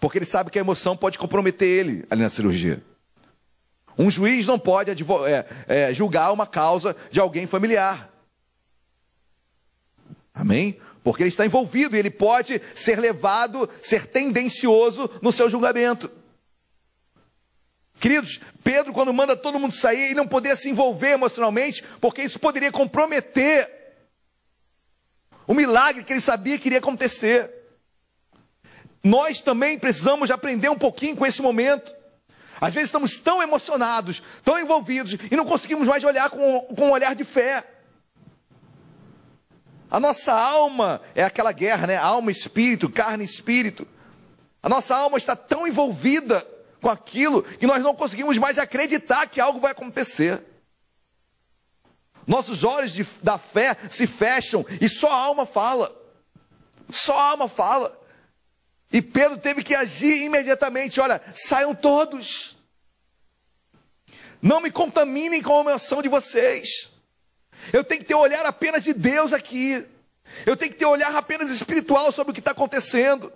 S2: porque ele sabe que a emoção pode comprometer ele ali na cirurgia. Um juiz não pode é, é, julgar uma causa de alguém familiar. Amém? Porque ele está envolvido e ele pode ser levado, ser tendencioso no seu julgamento. Queridos, Pedro, quando manda todo mundo sair, ele não poderia se envolver emocionalmente, porque isso poderia comprometer o milagre que ele sabia que iria acontecer. Nós também precisamos aprender um pouquinho com esse momento. Às vezes estamos tão emocionados, tão envolvidos, e não conseguimos mais olhar com, com um olhar de fé. A nossa alma é aquela guerra, né? Alma, espírito, carne, espírito. A nossa alma está tão envolvida com aquilo que nós não conseguimos mais acreditar que algo vai acontecer. Nossos olhos de, da fé se fecham e só a alma fala. Só a alma fala. E Pedro teve que agir imediatamente: olha, saiam todos. Não me contaminem com a emoção de vocês. Eu tenho que ter olhar apenas de Deus aqui. Eu tenho que ter olhar apenas espiritual sobre o que está acontecendo.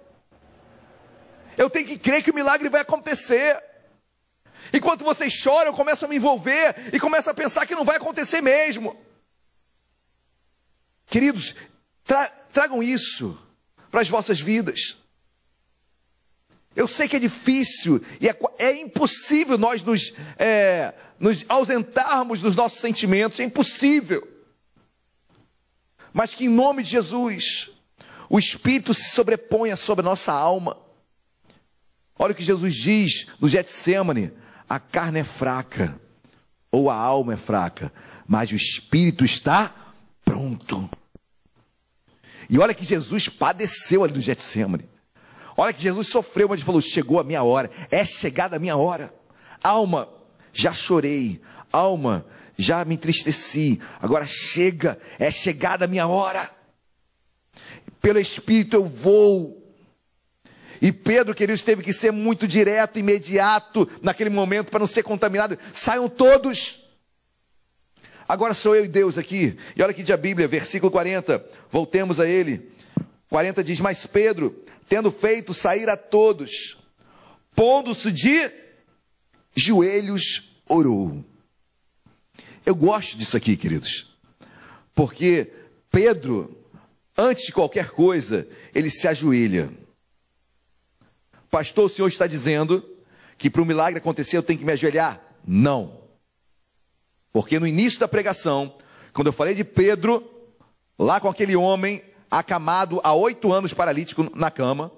S2: Eu tenho que crer que o milagre vai acontecer. Enquanto vocês choram, eu começo a me envolver e começo a pensar que não vai acontecer mesmo. Queridos, tra tragam isso para as vossas vidas. Eu sei que é difícil e é, é impossível nós nos, é, nos ausentarmos dos nossos sentimentos, é impossível. Mas que em nome de Jesus, o Espírito se sobreponha sobre a nossa alma. Olha o que Jesus diz no Getsemane: a carne é fraca, ou a alma é fraca, mas o espírito está pronto. E olha que Jesus padeceu ali no Getsemane. Olha que Jesus sofreu, mas ele falou: chegou a minha hora, é chegada a minha hora. Alma, já chorei, alma, já me entristeci, agora chega, é chegada a minha hora. Pelo Espírito eu vou. E Pedro, queridos, teve que ser muito direto, imediato naquele momento para não ser contaminado. Saiam todos. Agora sou eu e Deus aqui. E olha que diz a Bíblia, versículo 40. Voltemos a ele. 40 diz: Mas Pedro, tendo feito sair a todos, pondo-se de joelhos, orou. Eu gosto disso aqui, queridos, porque Pedro, antes de qualquer coisa, ele se ajoelha. Pastor, o senhor está dizendo que para o milagre acontecer eu tenho que me ajoelhar? Não. Porque no início da pregação, quando eu falei de Pedro, lá com aquele homem acamado há oito anos paralítico na cama,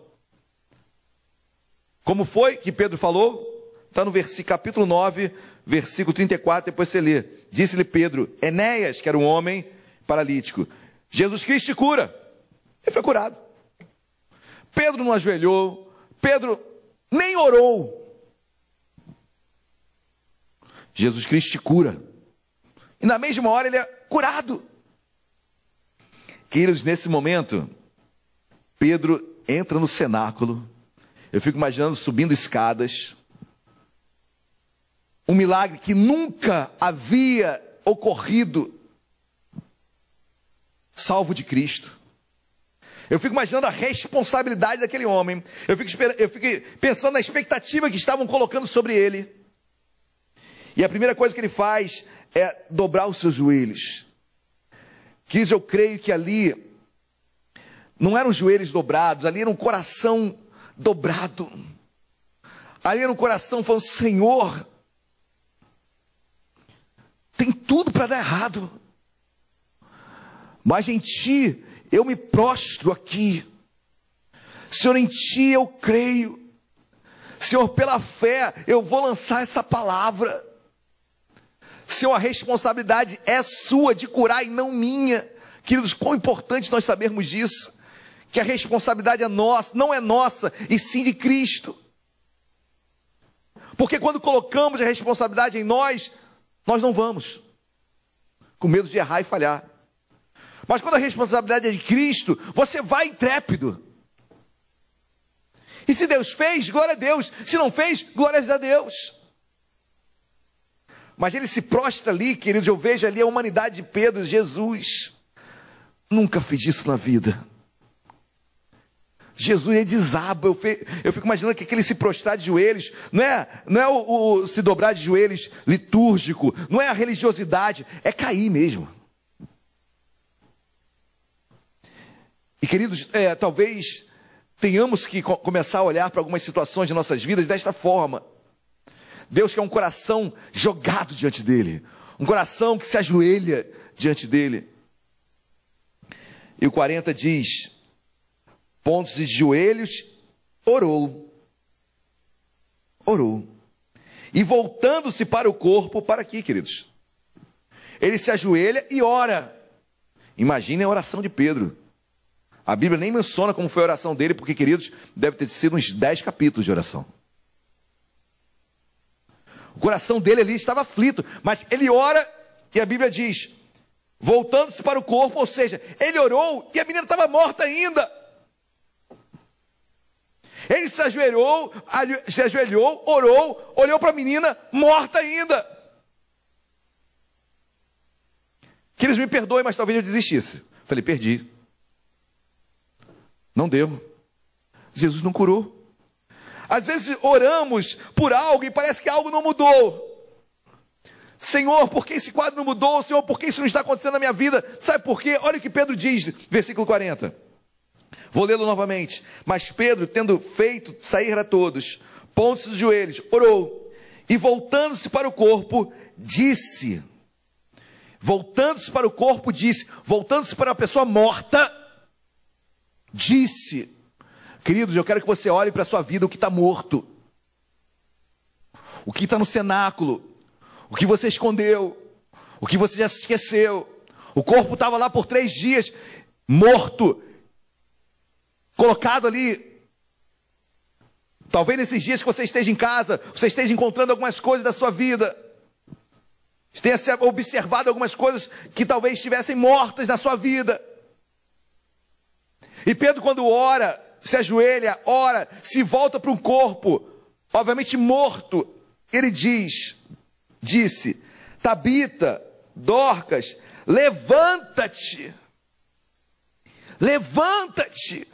S2: como foi que Pedro falou? Está no versículo, capítulo 9, versículo 34, depois você lê. Disse-lhe Pedro, Enéas, que era um homem paralítico, Jesus Cristo te cura. Ele foi curado. Pedro não ajoelhou, Pedro nem orou. Jesus Cristo te cura. E na mesma hora ele é curado. Nesse momento, Pedro entra no cenáculo. Eu fico imaginando subindo escadas. Um milagre que nunca havia ocorrido, salvo de Cristo. Eu fico imaginando a responsabilidade daquele homem. Eu fico, eu fico pensando na expectativa que estavam colocando sobre ele. E a primeira coisa que ele faz é dobrar os seus joelhos. Quis eu creio que ali não eram joelhos dobrados, ali era um coração dobrado. Ali era um coração falando: Senhor, tem tudo para dar errado, mas em Ti eu me prostro aqui. Senhor, em Ti eu creio. Senhor, pela fé eu vou lançar essa palavra. Senhor, a responsabilidade é sua de curar e não minha. Queridos, quão importante nós sabermos disso. Que a responsabilidade é nossa, não é nossa, e sim de Cristo. Porque quando colocamos a responsabilidade em nós, nós não vamos, com medo de errar e falhar. Mas quando a responsabilidade é de Cristo, você vai intrépido. E se Deus fez, glória a Deus. Se não fez, glórias a Deus. Mas ele se prostra ali, queridos, eu vejo ali a humanidade de Pedro, Jesus. Nunca fiz isso na vida. Jesus ele desaba, eu, fe, eu fico imaginando que aquele se prostrar de joelhos, não é, não é o, o, se dobrar de joelhos litúrgico, não é a religiosidade, é cair mesmo. E queridos, é, talvez tenhamos que começar a olhar para algumas situações de nossas vidas desta forma. Deus quer um coração jogado diante dele, um coração que se ajoelha diante dele. E o 40 diz: pontos de joelhos, orou. Orou. E voltando-se para o corpo, para aqui, queridos. Ele se ajoelha e ora. Imaginem a oração de Pedro. A Bíblia nem menciona como foi a oração dele, porque, queridos, deve ter sido uns 10 capítulos de oração. O coração dele ali estava aflito, mas ele ora e a Bíblia diz: voltando-se para o corpo, ou seja, ele orou e a menina estava morta ainda. Ele se ajoelhou, se ajoelhou, orou, olhou para a menina morta ainda. Que eles me perdoem, mas talvez eu desistisse. Falei, perdi. Não deu. Jesus não curou. Às vezes oramos por algo e parece que algo não mudou. Senhor, por que esse quadro não mudou? Senhor, por que isso não está acontecendo na minha vida? Sabe por quê? Olha o que Pedro diz, versículo 40. Vou lê-lo novamente. Mas Pedro, tendo feito sair a todos, pondo-se dos joelhos, orou, e voltando-se para o corpo, disse: Voltando-se para o corpo, disse, voltando-se para a pessoa morta, disse: Queridos, eu quero que você olhe para a sua vida o que está morto, o que está no cenáculo, o que você escondeu, o que você já se esqueceu. O corpo estava lá por três dias, morto. colocado ali. Talvez nesses dias que você esteja em casa, você esteja encontrando algumas coisas da sua vida. Tenha observado algumas coisas que talvez estivessem mortas na sua vida. E Pedro, quando ora, se ajoelha, ora, se volta para um corpo, obviamente morto, ele diz, disse, Tabita, Dorcas, levanta-te. Levanta-te.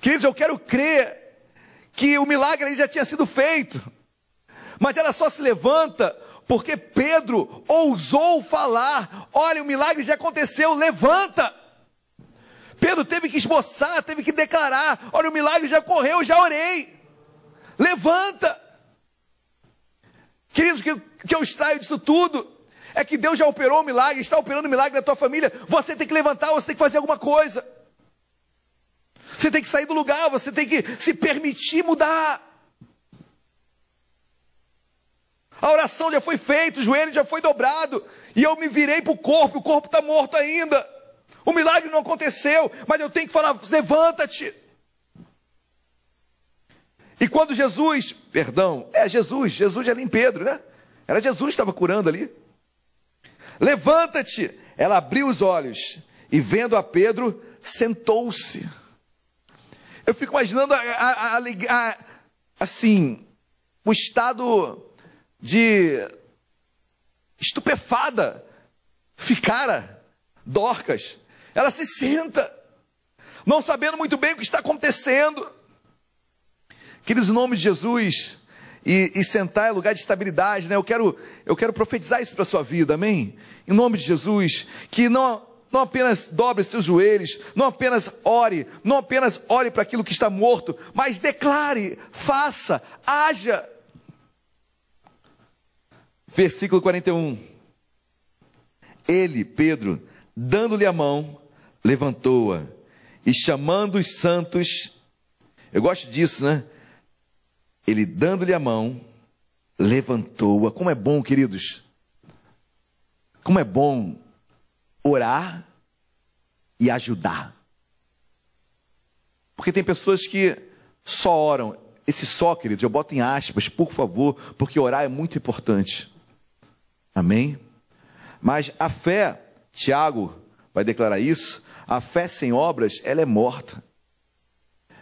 S2: Queridos, eu quero crer que o milagre já tinha sido feito. Mas ela só se levanta porque Pedro ousou falar: olha, o milagre já aconteceu, levanta. Pedro teve que esboçar, teve que declarar: olha, o milagre já correu, já orei. Levanta. Queridos, que, que eu extraio disso tudo é que Deus já operou o milagre, está operando o milagre na tua família. Você tem que levantar, você tem que fazer alguma coisa. Você tem que sair do lugar, você tem que se permitir mudar. A oração já foi feita, o joelho já foi dobrado, e eu me virei para o corpo, o corpo está morto ainda. O milagre não aconteceu, mas eu tenho que falar: levanta-te. E quando Jesus, perdão, é Jesus, Jesus era em Pedro, né? Era Jesus que estava curando ali. Levanta-te. Ela abriu os olhos e, vendo a Pedro, sentou-se. Eu fico imaginando a, a, a, assim, o estado de estupefada ficara Dorcas. Ela se senta, não sabendo muito bem o que está acontecendo. Queridos, em nome de Jesus, e, e, sentar é lugar de estabilidade, né? Eu quero, eu quero profetizar isso para a sua vida, amém? Em nome de Jesus, que não, não apenas dobre seus joelhos, não apenas ore, não apenas ore para aquilo que está morto, mas declare, faça, haja. Versículo 41. Ele, Pedro, dando-lhe a mão, levantou-a e chamando os santos, eu gosto disso, né? Ele dando-lhe a mão, levantou-a. Como é bom, queridos. Como é bom orar e ajudar. Porque tem pessoas que só oram. Esse só, queridos, eu boto em aspas, por favor, porque orar é muito importante. Amém? Mas a fé, Tiago vai declarar isso, a fé sem obras, ela é morta.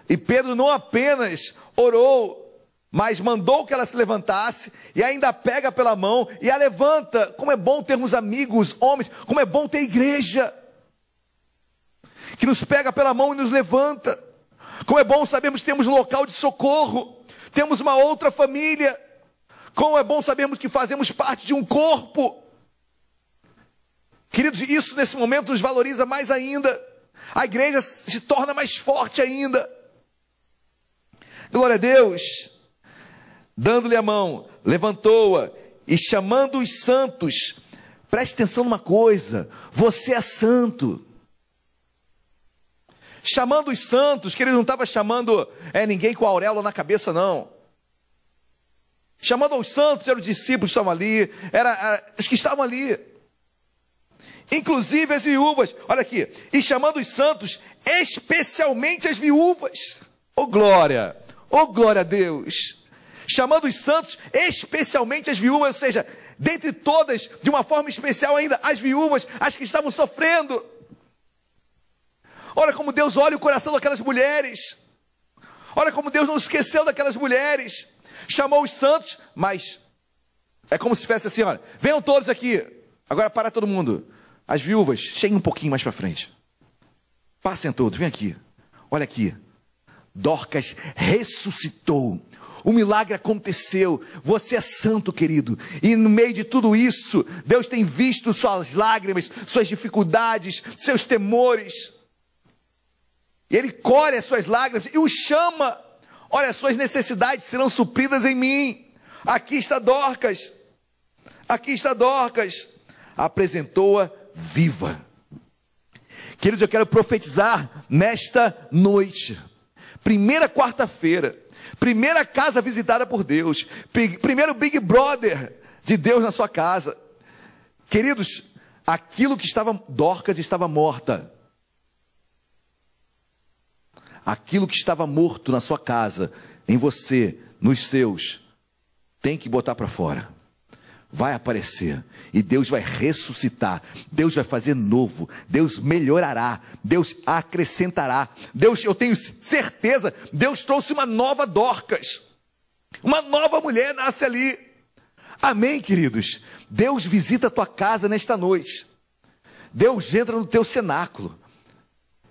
S2: E Pedro não apenas orou, mas mandou que ela se levantasse e ainda pega pela mão e a levanta. Como é bom termos amigos, homens, como é bom ter igreja que nos pega pela mão e nos levanta. Como é bom sabermos que temos um local de socorro, temos uma outra família. Como é bom sabermos que fazemos parte de um corpo. Queridos, isso nesse momento nos valoriza mais ainda. A igreja se torna mais forte ainda. Glória a Deus. Dando-lhe a mão, levantou-a e chamando os santos. Preste atenção numa coisa: você é santo. Chamando os santos, que ele não estava chamando é, ninguém com a auréola na cabeça, não. Chamando os santos, eram os discípulos que estavam ali, eram era os que estavam ali inclusive as viúvas. Olha aqui, e chamando os santos, especialmente as viúvas. Oh glória! Oh glória a Deus! Chamando os santos, especialmente as viúvas, ou seja, dentre todas, de uma forma especial ainda, as viúvas, as que estavam sofrendo. Olha como Deus olha o coração daquelas mulheres. Olha como Deus não esqueceu daquelas mulheres. Chamou os santos, mas é como se fosse assim: olha, venham todos aqui. Agora para todo mundo. As viúvas, cheguem um pouquinho mais para frente. Passem todos, vem aqui. Olha aqui. Dorcas ressuscitou. O milagre aconteceu. Você é santo, querido. E no meio de tudo isso, Deus tem visto suas lágrimas, suas dificuldades, seus temores. Ele colhe as suas lágrimas e o chama. Olha, as suas necessidades serão supridas em mim. Aqui está Dorcas. Aqui está Dorcas. Apresentou-a viva. Queridos, eu quero profetizar nesta noite, primeira quarta-feira, primeira casa visitada por Deus, primeiro Big Brother de Deus na sua casa. Queridos, aquilo que estava, Dorcas estava morta. aquilo que estava morto na sua casa, em você, nos seus, tem que botar para fora. Vai aparecer e Deus vai ressuscitar, Deus vai fazer novo, Deus melhorará, Deus acrescentará. Deus, eu tenho certeza, Deus trouxe uma nova Dorcas. Uma nova mulher nasce ali. Amém, queridos. Deus visita a tua casa nesta noite. Deus entra no teu cenáculo.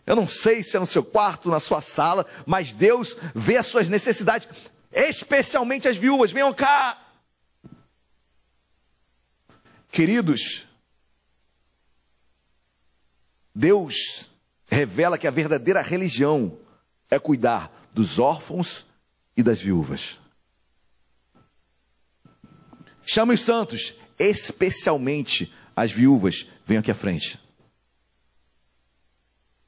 S2: Eu não sei se é no seu quarto, na sua sala, mas Deus vê as suas necessidades, especialmente as viúvas. Venham cá. Queridos, Deus revela que a verdadeira religião é cuidar dos órfãos e das viúvas. Chame os santos, especialmente as viúvas, venham aqui à frente.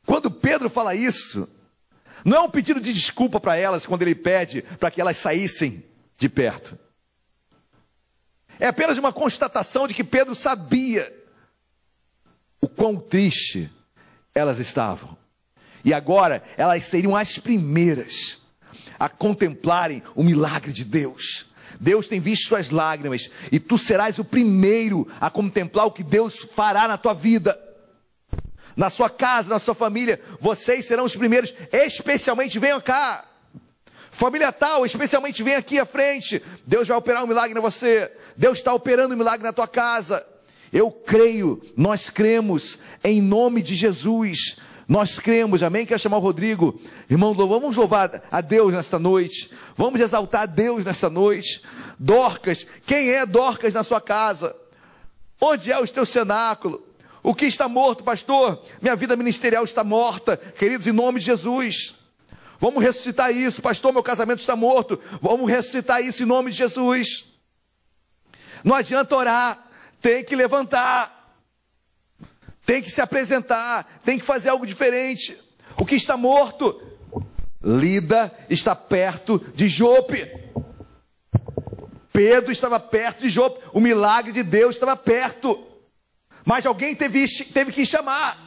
S2: Quando Pedro fala isso, não é um pedido de desculpa para elas quando ele pede para que elas saíssem de perto. É apenas uma constatação de que Pedro sabia o quão triste elas estavam. E agora elas seriam as primeiras a contemplarem o milagre de Deus. Deus tem visto suas lágrimas e tu serás o primeiro a contemplar o que Deus fará na tua vida na sua casa, na sua família, vocês serão os primeiros, especialmente venham cá. Família tal, especialmente vem aqui à frente. Deus vai operar um milagre em você. Deus está operando um milagre na tua casa. Eu creio, nós cremos, em nome de Jesus. Nós cremos, amém? Quer chamar o Rodrigo? Irmão, vamos louvar a Deus nesta noite. Vamos exaltar a Deus nesta noite. Dorcas, quem é Dorcas na sua casa? Onde é o teu cenáculo? O que está morto, pastor? Minha vida ministerial está morta, queridos, em nome de Jesus. Vamos ressuscitar isso, pastor. Meu casamento está morto. Vamos ressuscitar isso em nome de Jesus. Não adianta orar, tem que levantar, tem que se apresentar, tem que fazer algo diferente. O que está morto? Lida está perto de Jope. Pedro estava perto de Jope. O milagre de Deus estava perto. Mas alguém teve, teve que chamar.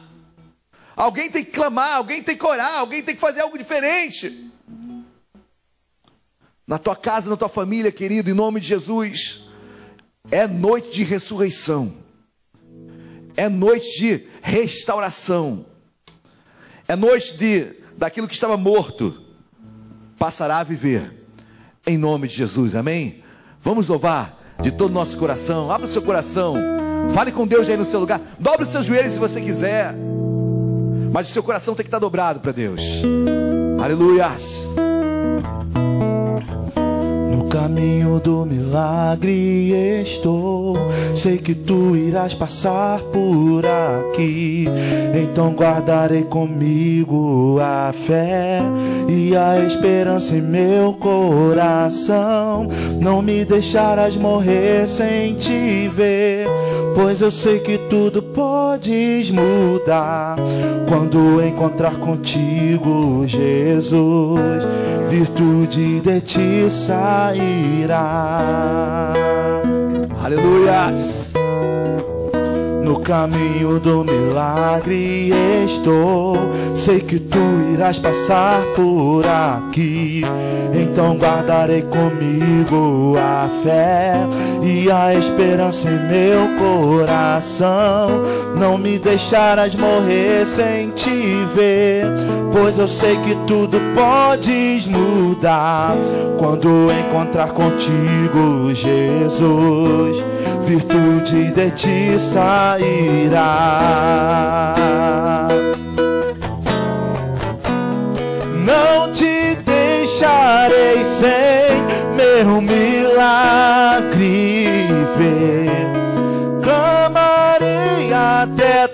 S2: Alguém tem que clamar, alguém tem que orar, alguém tem que fazer algo diferente. Na tua casa, na tua família, querido, em nome de Jesus, é noite de ressurreição, é noite de restauração, é noite de daquilo que estava morto passará a viver, em nome de Jesus, amém? Vamos louvar de todo o nosso coração, abra o seu coração. Fale com Deus aí no seu lugar. Dobre os seus joelhos se você quiser. Mas o seu coração tem que estar dobrado para Deus. Aleluias.
S1: Caminho do milagre estou. Sei que tu irás passar por aqui. Então guardarei comigo a fé e a esperança em meu coração. Não me deixarás morrer sem te ver. Pois eu sei que tudo podes mudar quando encontrar contigo, Jesus. Virtude de ti sairá.
S2: Aleluias.
S1: No caminho do milagre estou. Sei que tu irás passar por aqui. Então guardarei comigo a fé e a esperança em meu coração. Não me deixarás morrer sem te ver. Pois eu sei que tudo podes mudar quando encontrar contigo, Jesus virtude de ti sairá. Não te deixarei sem meu milagre ver. Clamarei até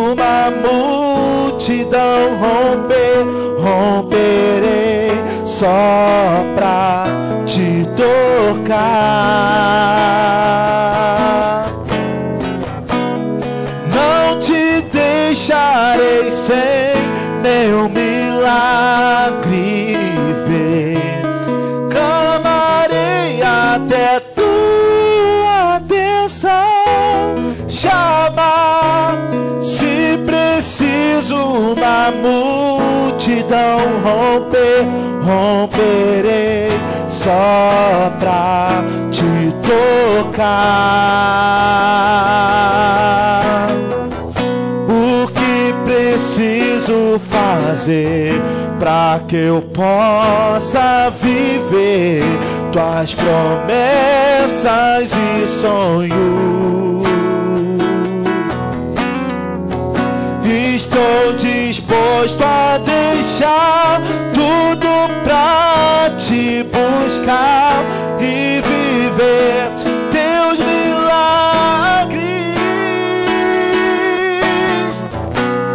S1: uma multidão romper, romperei só pra te tocar. Uma multidão romper, romperei só pra te tocar. O que preciso fazer pra que eu possa viver tuas promessas e sonhos? Estou disposto a deixar tudo pra te buscar e viver teus milagres.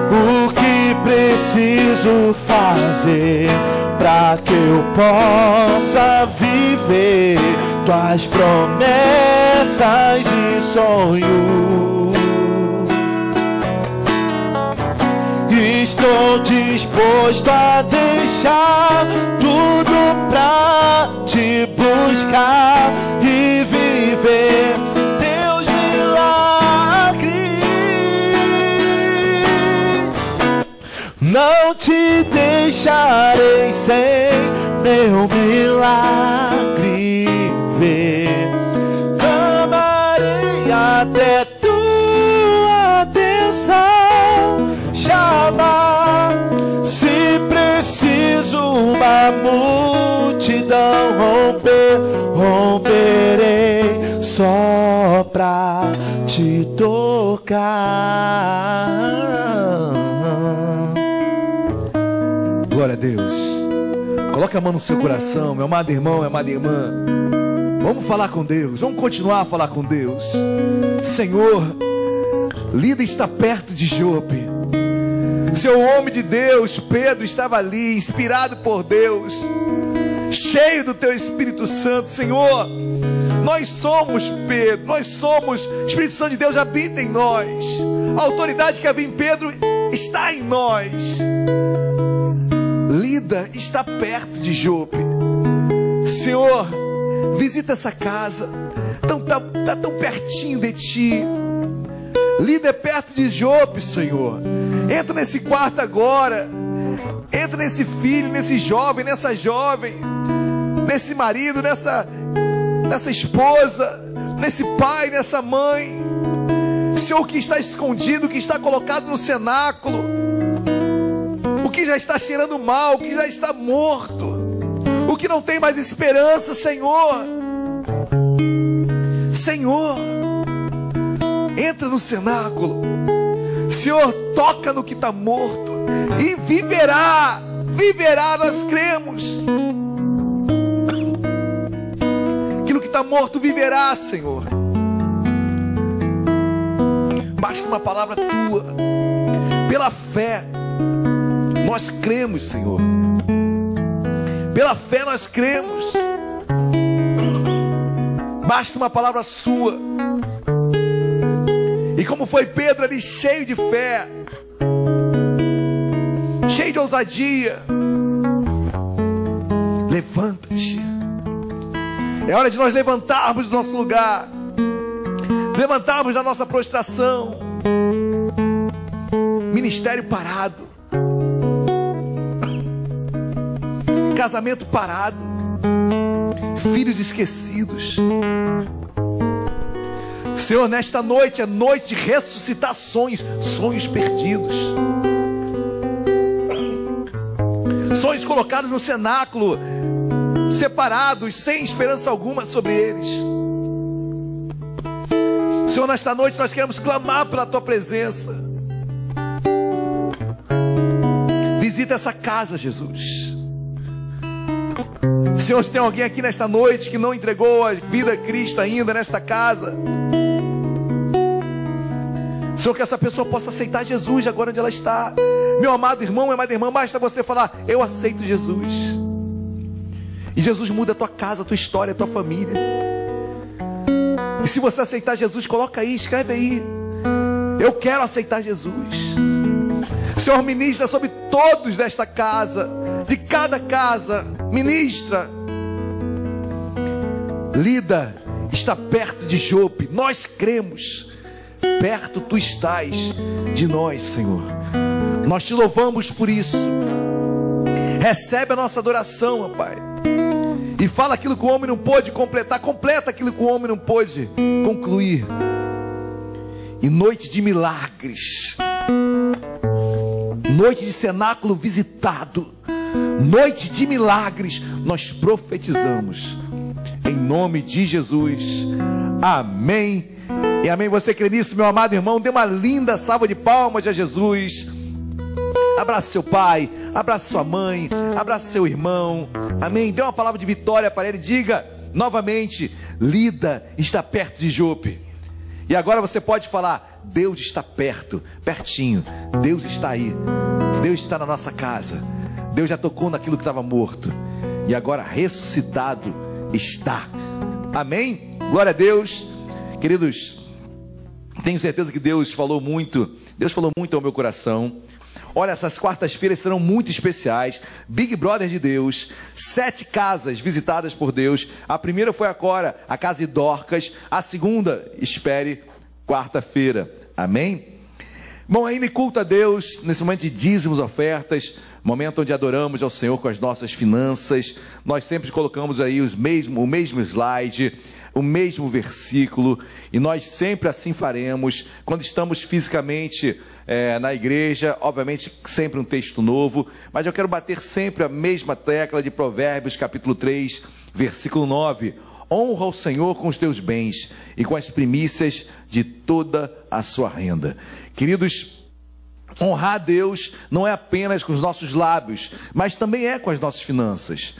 S1: O que preciso fazer pra que eu possa viver tuas promessas e sonhos? Estou disposto a deixar tudo pra te buscar e viver teus milagres. Não te deixarei sem meu milagre Se preciso uma multidão romper, romperei só pra te tocar.
S2: Glória a Deus. Coloque a mão no seu coração, meu amado irmão, minha amada irmã. Vamos falar com Deus, vamos continuar a falar com Deus. Senhor, Lida está perto de Jope. Seu homem de Deus, Pedro, estava ali, inspirado por Deus, cheio do teu Espírito Santo, Senhor. Nós somos Pedro, nós somos, Espírito Santo de Deus habita em nós. A autoridade que havia em Pedro está em nós. Lida está perto de Jope. Senhor, visita essa casa. Tão, tá, tá tão pertinho de ti. Lida é perto de Jope, Senhor. Entra nesse quarto agora. Entra nesse filho, nesse jovem, nessa jovem, nesse marido, nessa, nessa esposa, nesse pai, nessa mãe. Senhor, que está escondido, que está colocado no cenáculo, o que já está cheirando mal, o que já está morto, o que não tem mais esperança, Senhor. Senhor, entra no cenáculo, Senhor, toca no que está morto e viverá, viverá, nós cremos. Aquilo que está morto viverá, Senhor. Basta uma palavra tua, pela fé, nós cremos, Senhor. Pela fé nós cremos. Basta uma palavra sua. Como foi Pedro ali cheio de fé, cheio de ousadia. Levanta-te. É hora de nós levantarmos do nosso lugar, levantarmos da nossa prostração. Ministério parado, casamento parado, filhos esquecidos. Senhor, nesta noite é noite de ressuscitar sonhos, sonhos perdidos. Sonhos colocados no cenáculo, separados, sem esperança alguma sobre eles. Senhor, nesta noite nós queremos clamar pela tua presença. Visita essa casa, Jesus. Senhor, se tem alguém aqui nesta noite que não entregou a vida a Cristo ainda nesta casa, Senhor, que essa pessoa possa aceitar Jesus agora onde ela está. Meu amado irmão, minha amada irmã, basta você falar: Eu aceito Jesus. E Jesus muda a tua casa, a tua história, a tua família. E se você aceitar Jesus, coloca aí, escreve aí. Eu quero aceitar Jesus. Senhor, ministra sobre todos desta casa, de cada casa, ministra. Lida está perto de Jope, nós cremos perto tu estás de nós, Senhor. Nós te louvamos por isso. Recebe a nossa adoração, Pai. E fala aquilo que o homem não pôde completar, completa aquilo que o homem não pôde concluir. E noite de milagres, noite de cenáculo visitado, noite de milagres, nós profetizamos. Em nome de Jesus. Amém. E amém. Você crê nisso, meu amado irmão? Dê uma linda salva de palmas a Jesus. Abraça seu pai, abraça sua mãe, abraça seu irmão. Amém. Dê uma palavra de vitória para ele. Diga novamente: Lida está perto de Jope. E agora você pode falar: Deus está perto, pertinho. Deus está aí. Deus está na nossa casa. Deus já tocou naquilo que estava morto. E agora ressuscitado está. Amém? Glória a Deus. Queridos, tenho certeza que Deus falou muito. Deus falou muito ao meu coração. Olha, essas quartas-feiras serão muito especiais. Big Brother de Deus, sete casas visitadas por Deus. A primeira foi agora, a casa de Dorcas. A segunda, espere, quarta-feira. Amém? Bom, ainda culto a Deus, nesse momento de dízimos, ofertas, momento onde adoramos ao Senhor com as nossas finanças. Nós sempre colocamos aí os mesmo, o mesmo slide o mesmo versículo, e nós sempre assim faremos quando estamos fisicamente é, na igreja, obviamente sempre um texto novo, mas eu quero bater sempre a mesma tecla de Provérbios, capítulo 3, versículo 9. Honra o Senhor com os teus bens e com as primícias de toda a sua renda. Queridos, honrar a Deus não é apenas com os nossos lábios, mas também é com as nossas finanças.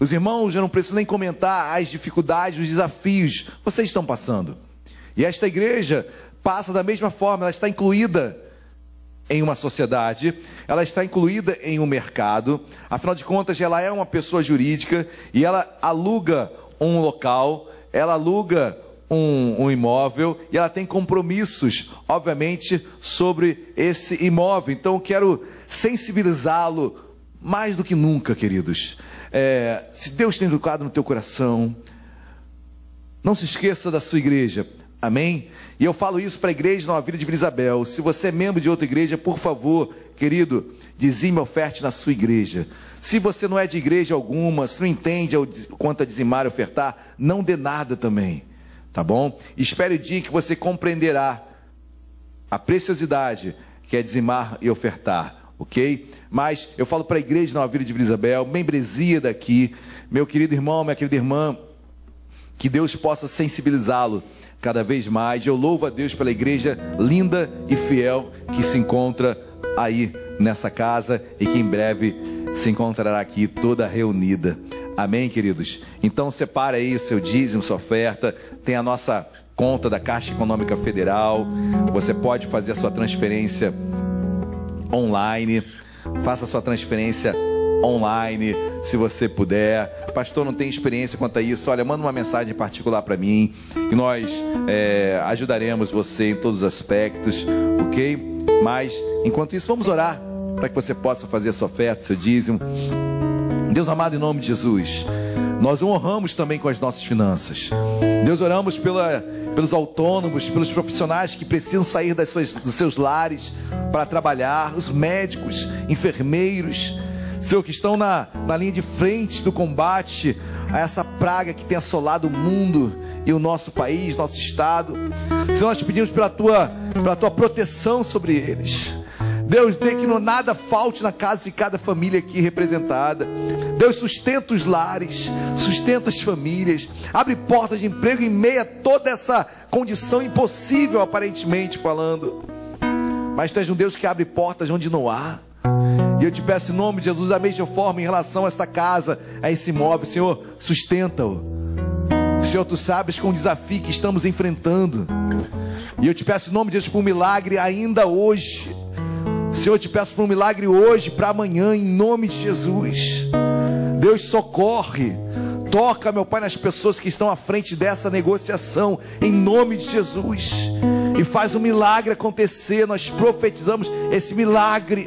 S2: Os irmãos, eu não preciso nem comentar as dificuldades, os desafios vocês estão passando. E esta igreja passa da mesma forma, ela está incluída em uma sociedade, ela está incluída em um mercado, afinal de contas, ela é uma pessoa jurídica e ela aluga um local, ela aluga um, um, imóvel e ela tem compromissos, obviamente, sobre esse imóvel. Então, eu quero sensibilizá-lo mais do que nunca, queridos. É, se Deus tem educado no teu coração, não se esqueça da sua igreja. Amém? E eu falo isso para a igreja Nova Vida de Vila Isabel. Se você é membro de outra igreja, por favor, querido, dizime oferte na sua igreja. Se você não é de igreja alguma, se não entende quanto a dizimar e ofertar, não dê nada também. Tá bom? Espere o dia que você compreenderá a preciosidade que é dizimar e ofertar ok? Mas eu falo para a igreja Nova Vida de Vila Isabel, membresia daqui, meu querido irmão, minha querida irmã, que Deus possa sensibilizá-lo cada vez mais. Eu louvo a Deus pela igreja linda e fiel que se encontra aí nessa casa e que em breve se encontrará aqui toda reunida. Amém, queridos? Então separa aí o seu dízimo, sua oferta, tem a nossa conta da Caixa Econômica Federal. Você pode fazer a sua transferência online. Faça sua transferência online, se você puder. Pastor, não tem experiência quanto a isso. Olha, manda uma mensagem particular para mim, que nós é, ajudaremos você em todos os aspectos, ok? Mas, enquanto isso, vamos orar para que você possa fazer a sua oferta, seu dízimo. Deus amado, em nome de Jesus, nós o honramos também com as nossas finanças. Deus, oramos pela, pelos autônomos, pelos profissionais que precisam sair das suas, dos seus lares para trabalhar, os médicos, enfermeiros, Senhor, que estão na, na linha de frente do combate a essa praga que tem assolado o mundo e o nosso país, nosso estado. Senhor, nós pedimos pela tua, pela tua proteção sobre eles. Deus, dê que não nada falte na casa de cada família aqui representada. Deus, sustenta os lares, sustenta as famílias, abre portas de emprego em meio a toda essa condição impossível, aparentemente falando. Mas tu és um Deus que abre portas onde não há. E eu te peço em nome de Jesus, da mesma forma, em relação a esta casa, a esse imóvel, Senhor, sustenta-o. Senhor, tu sabes com o desafio que estamos enfrentando. E eu te peço em nome de Jesus por um milagre ainda hoje. Senhor, eu te peço por um milagre hoje, para amanhã, em nome de Jesus. Deus socorre. Toca, meu Pai, nas pessoas que estão à frente dessa negociação, em nome de Jesus. E faz um milagre acontecer. Nós profetizamos esse milagre.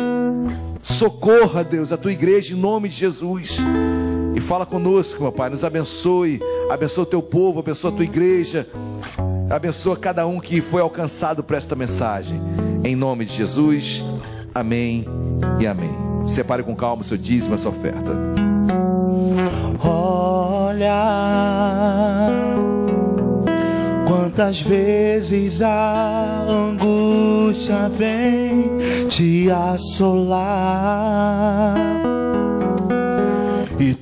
S2: Socorra, Deus, a tua igreja, em nome de Jesus. E fala conosco, meu Pai. Nos abençoe. Abençoa o teu povo, abençoa a tua igreja. Abençoa cada um que foi alcançado por esta mensagem. Em nome de Jesus. Amém e amém. Separe com calma o seu dízimo, a sua oferta.
S1: Olha quantas vezes a angústia vem te assolar. E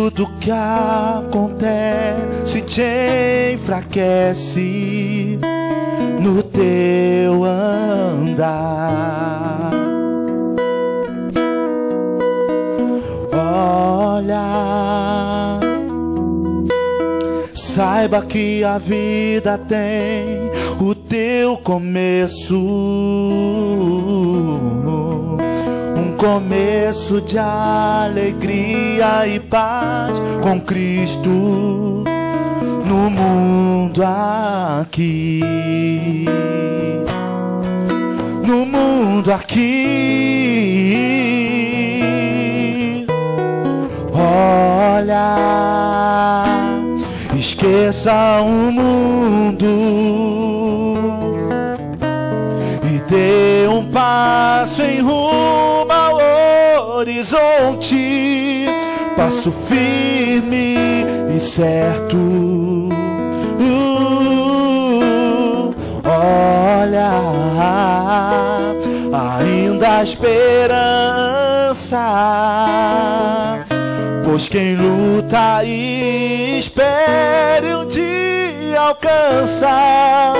S1: tudo que acontece te enfraquece no teu andar. Olha, saiba que a vida tem o teu começo. Começo de alegria e paz com Cristo no mundo aqui. No mundo aqui. Olha, esqueça o mundo e dê um passo em rumo horizonte. Passo firme e certo. Uh, olha, ainda há esperança. Pois quem luta e espere um dia alcança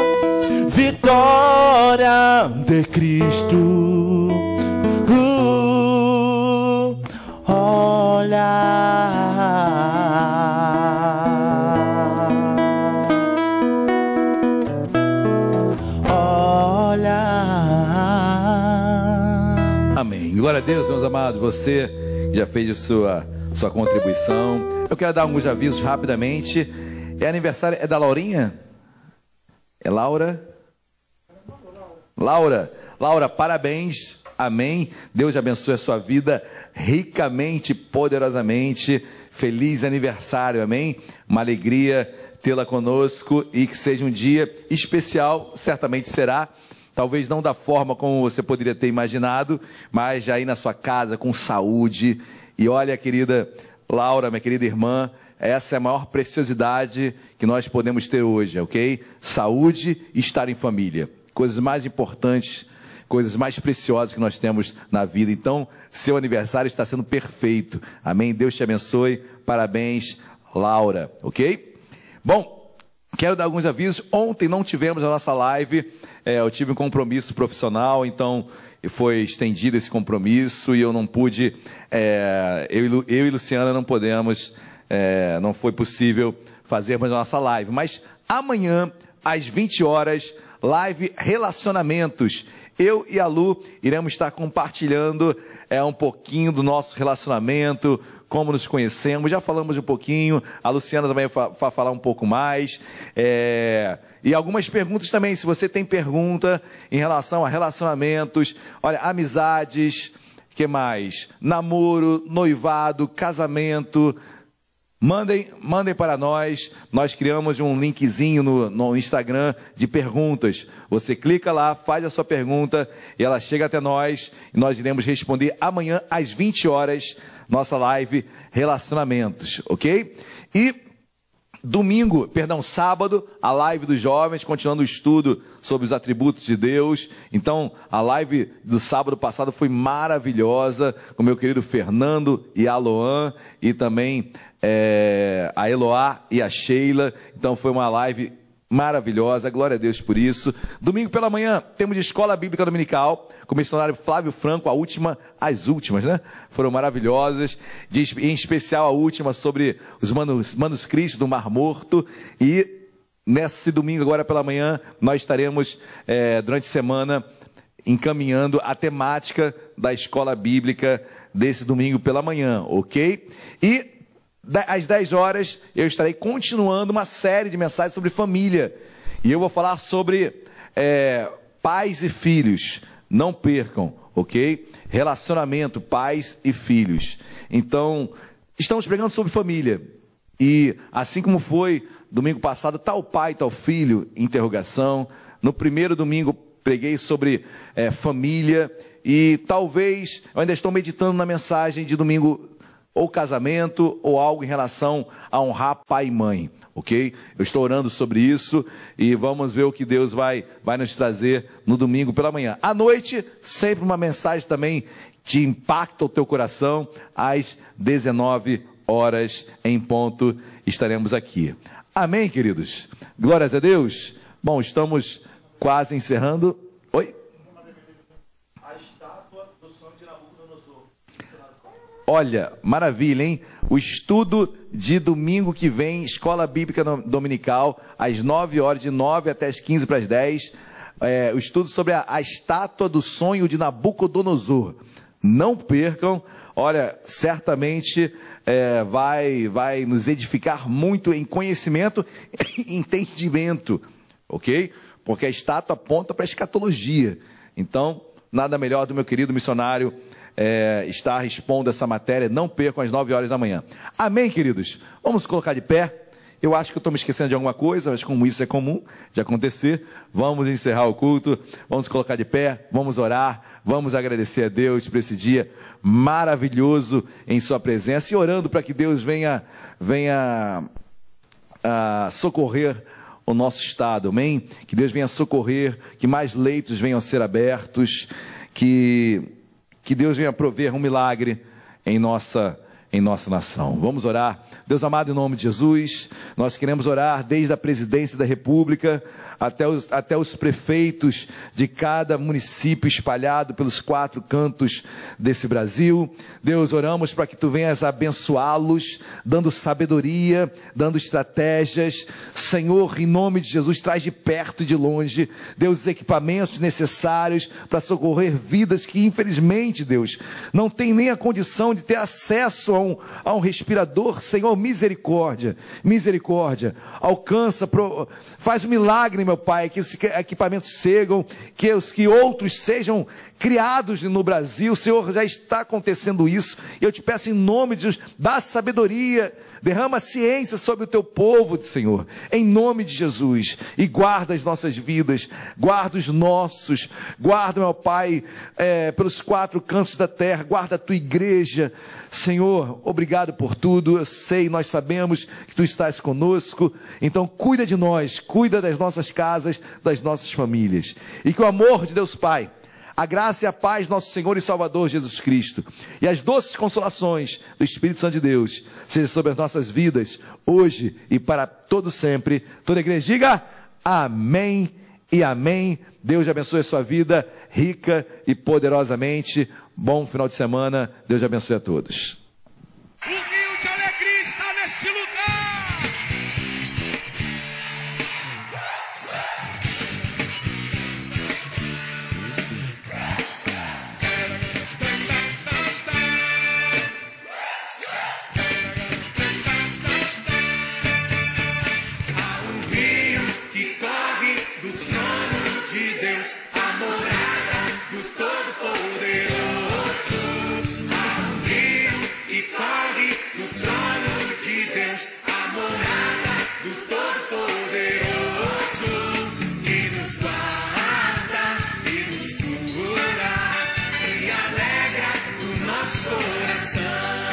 S1: vitória de Cristo. Olha.
S2: Amém. Glória a Deus, meus amados. Você já fez sua, sua contribuição. Eu quero dar alguns avisos rapidamente. É aniversário, é da Laurinha? É Laura? Laura, Laura, parabéns. Amém. Deus abençoe a sua vida ricamente, poderosamente. Feliz aniversário. Amém. Uma alegria tê-la conosco e que seja um dia especial, certamente será. Talvez não da forma como você poderia ter imaginado, mas já aí na sua casa, com saúde. E olha, querida Laura, minha querida irmã, essa é a maior preciosidade que nós podemos ter hoje, ok? Saúde e estar em família. Coisas mais importantes, coisas mais preciosas que nós temos na vida. Então, seu aniversário está sendo perfeito. Amém? Deus te abençoe. Parabéns, Laura, ok? Bom, quero dar alguns avisos. Ontem não tivemos a nossa live. É, eu tive um compromisso profissional, então foi estendido esse compromisso e eu não pude. É, eu, e eu e Luciana não podemos, é, não foi possível fazermos a nossa live. Mas amanhã, às 20 horas, live Relacionamentos. Eu e a Lu iremos estar compartilhando é, um pouquinho do nosso relacionamento, como nos conhecemos. Já falamos um pouquinho, a Luciana também vai fa- falar um pouco mais. É, e algumas perguntas também, se você tem pergunta em relação a relacionamentos, olha, amizades, que mais? Namoro, noivado, casamento. Mandem, mandem para nós. Nós criamos um linkzinho no, no Instagram de perguntas. Você clica lá, faz a sua pergunta e ela chega até nós e nós iremos responder amanhã às 20 horas, nossa live Relacionamentos, ok? E Domingo, perdão, sábado, a live dos jovens, continuando o estudo sobre os atributos de Deus. Então, a live do sábado passado foi maravilhosa, com meu querido Fernando e a Loan, e também eh, a Eloá e a Sheila. Então, foi uma live maravilhosa, glória a Deus por isso. Domingo pela manhã, temos de Escola Bíblica Dominical, com o missionário Flávio Franco, a última, as últimas, né? Foram maravilhosas, de- em especial a última sobre os manus- manuscritos do Mar Morto. E nesse domingo, agora pela manhã, nós estaremos, eh, durante a semana, encaminhando a temática da Escola Bíblica desse domingo pela manhã, ok? E às 10 horas eu estarei continuando uma série de mensagens sobre família. E eu vou falar sobre é, pais e filhos. Não percam, ok? Relacionamento, pais e filhos. Então, estamos pregando sobre família. E assim como foi domingo passado, tal pai, tal filho, interrogação. No primeiro domingo preguei sobre é, família e talvez eu ainda estou meditando na mensagem de domingo ou casamento ou algo em relação a honrar pai e mãe, ok? Eu estou orando sobre isso e vamos ver o que Deus vai, vai nos trazer no domingo pela manhã. À noite, sempre uma mensagem também de impacto ao teu coração, às 19 horas em ponto estaremos aqui. Amém, queridos? Glórias a Deus. Bom, estamos quase encerrando. Oi? Olha, maravilha, hein? O estudo de domingo que vem, Escola Bíblica Dominical, às 9 horas, de 9 até as 15 para as 10. É, o estudo sobre a, a estátua do sonho de Nabucodonosor. Não percam, olha, certamente é, vai, vai nos edificar muito em conhecimento e entendimento, ok? Porque a estátua aponta para a escatologia. Então, nada melhor do meu querido missionário é, estar expondo essa matéria. Não percam às 9 horas da manhã. Amém, queridos? Vamos colocar de pé. Eu acho que eu estou me esquecendo de alguma coisa, mas como isso é comum de acontecer, vamos encerrar o culto, vamos colocar de pé, vamos orar, vamos agradecer a Deus por esse dia maravilhoso em Sua presença e orando para que Deus venha, venha a ah, socorrer o nosso estado, amém? Que Deus venha socorrer, que mais leitos venham a ser abertos, que que Deus venha prover um milagre em nossa em nossa nação. Vamos orar. Deus amado, em nome de Jesus, nós queremos orar desde a presidência da República até os, até os prefeitos de cada município espalhado pelos quatro cantos desse Brasil. Deus, oramos para que tu venhas abençoá-los, dando sabedoria, dando estratégias. Senhor, em nome de Jesus, traz de perto e de longe, Deus, os equipamentos necessários para socorrer vidas que, infelizmente, Deus, não tem nem a condição de ter acesso a um, a um respirador. Senhor, misericórdia, misericórdia. Alcança, pro, faz um milagre, meu Pai, que esses equipamentos chegam, que os que outros sejam criados no Brasil. Senhor, já está acontecendo isso. Eu te peço em nome de Jesus, dá sabedoria, derrama ciência sobre o teu povo, Senhor, em nome de Jesus. E guarda as nossas vidas, guarda os nossos, guarda, meu Pai, é, pelos quatro cantos da terra, guarda a tua igreja. Senhor, obrigado por tudo. Eu sei, nós sabemos que tu estás conosco. Então, cuida de nós, cuida das nossas casas, das nossas famílias. E que o amor de Deus Pai, a graça e a paz nosso Senhor e Salvador Jesus Cristo e as doces consolações do Espírito Santo de Deus sejam sobre as nossas vidas, hoje e para todo sempre. Toda a igreja diga amém e amém. Deus abençoe a sua vida rica e poderosamente. Bom final de semana. Deus abençoe a todos.
S3: Coração.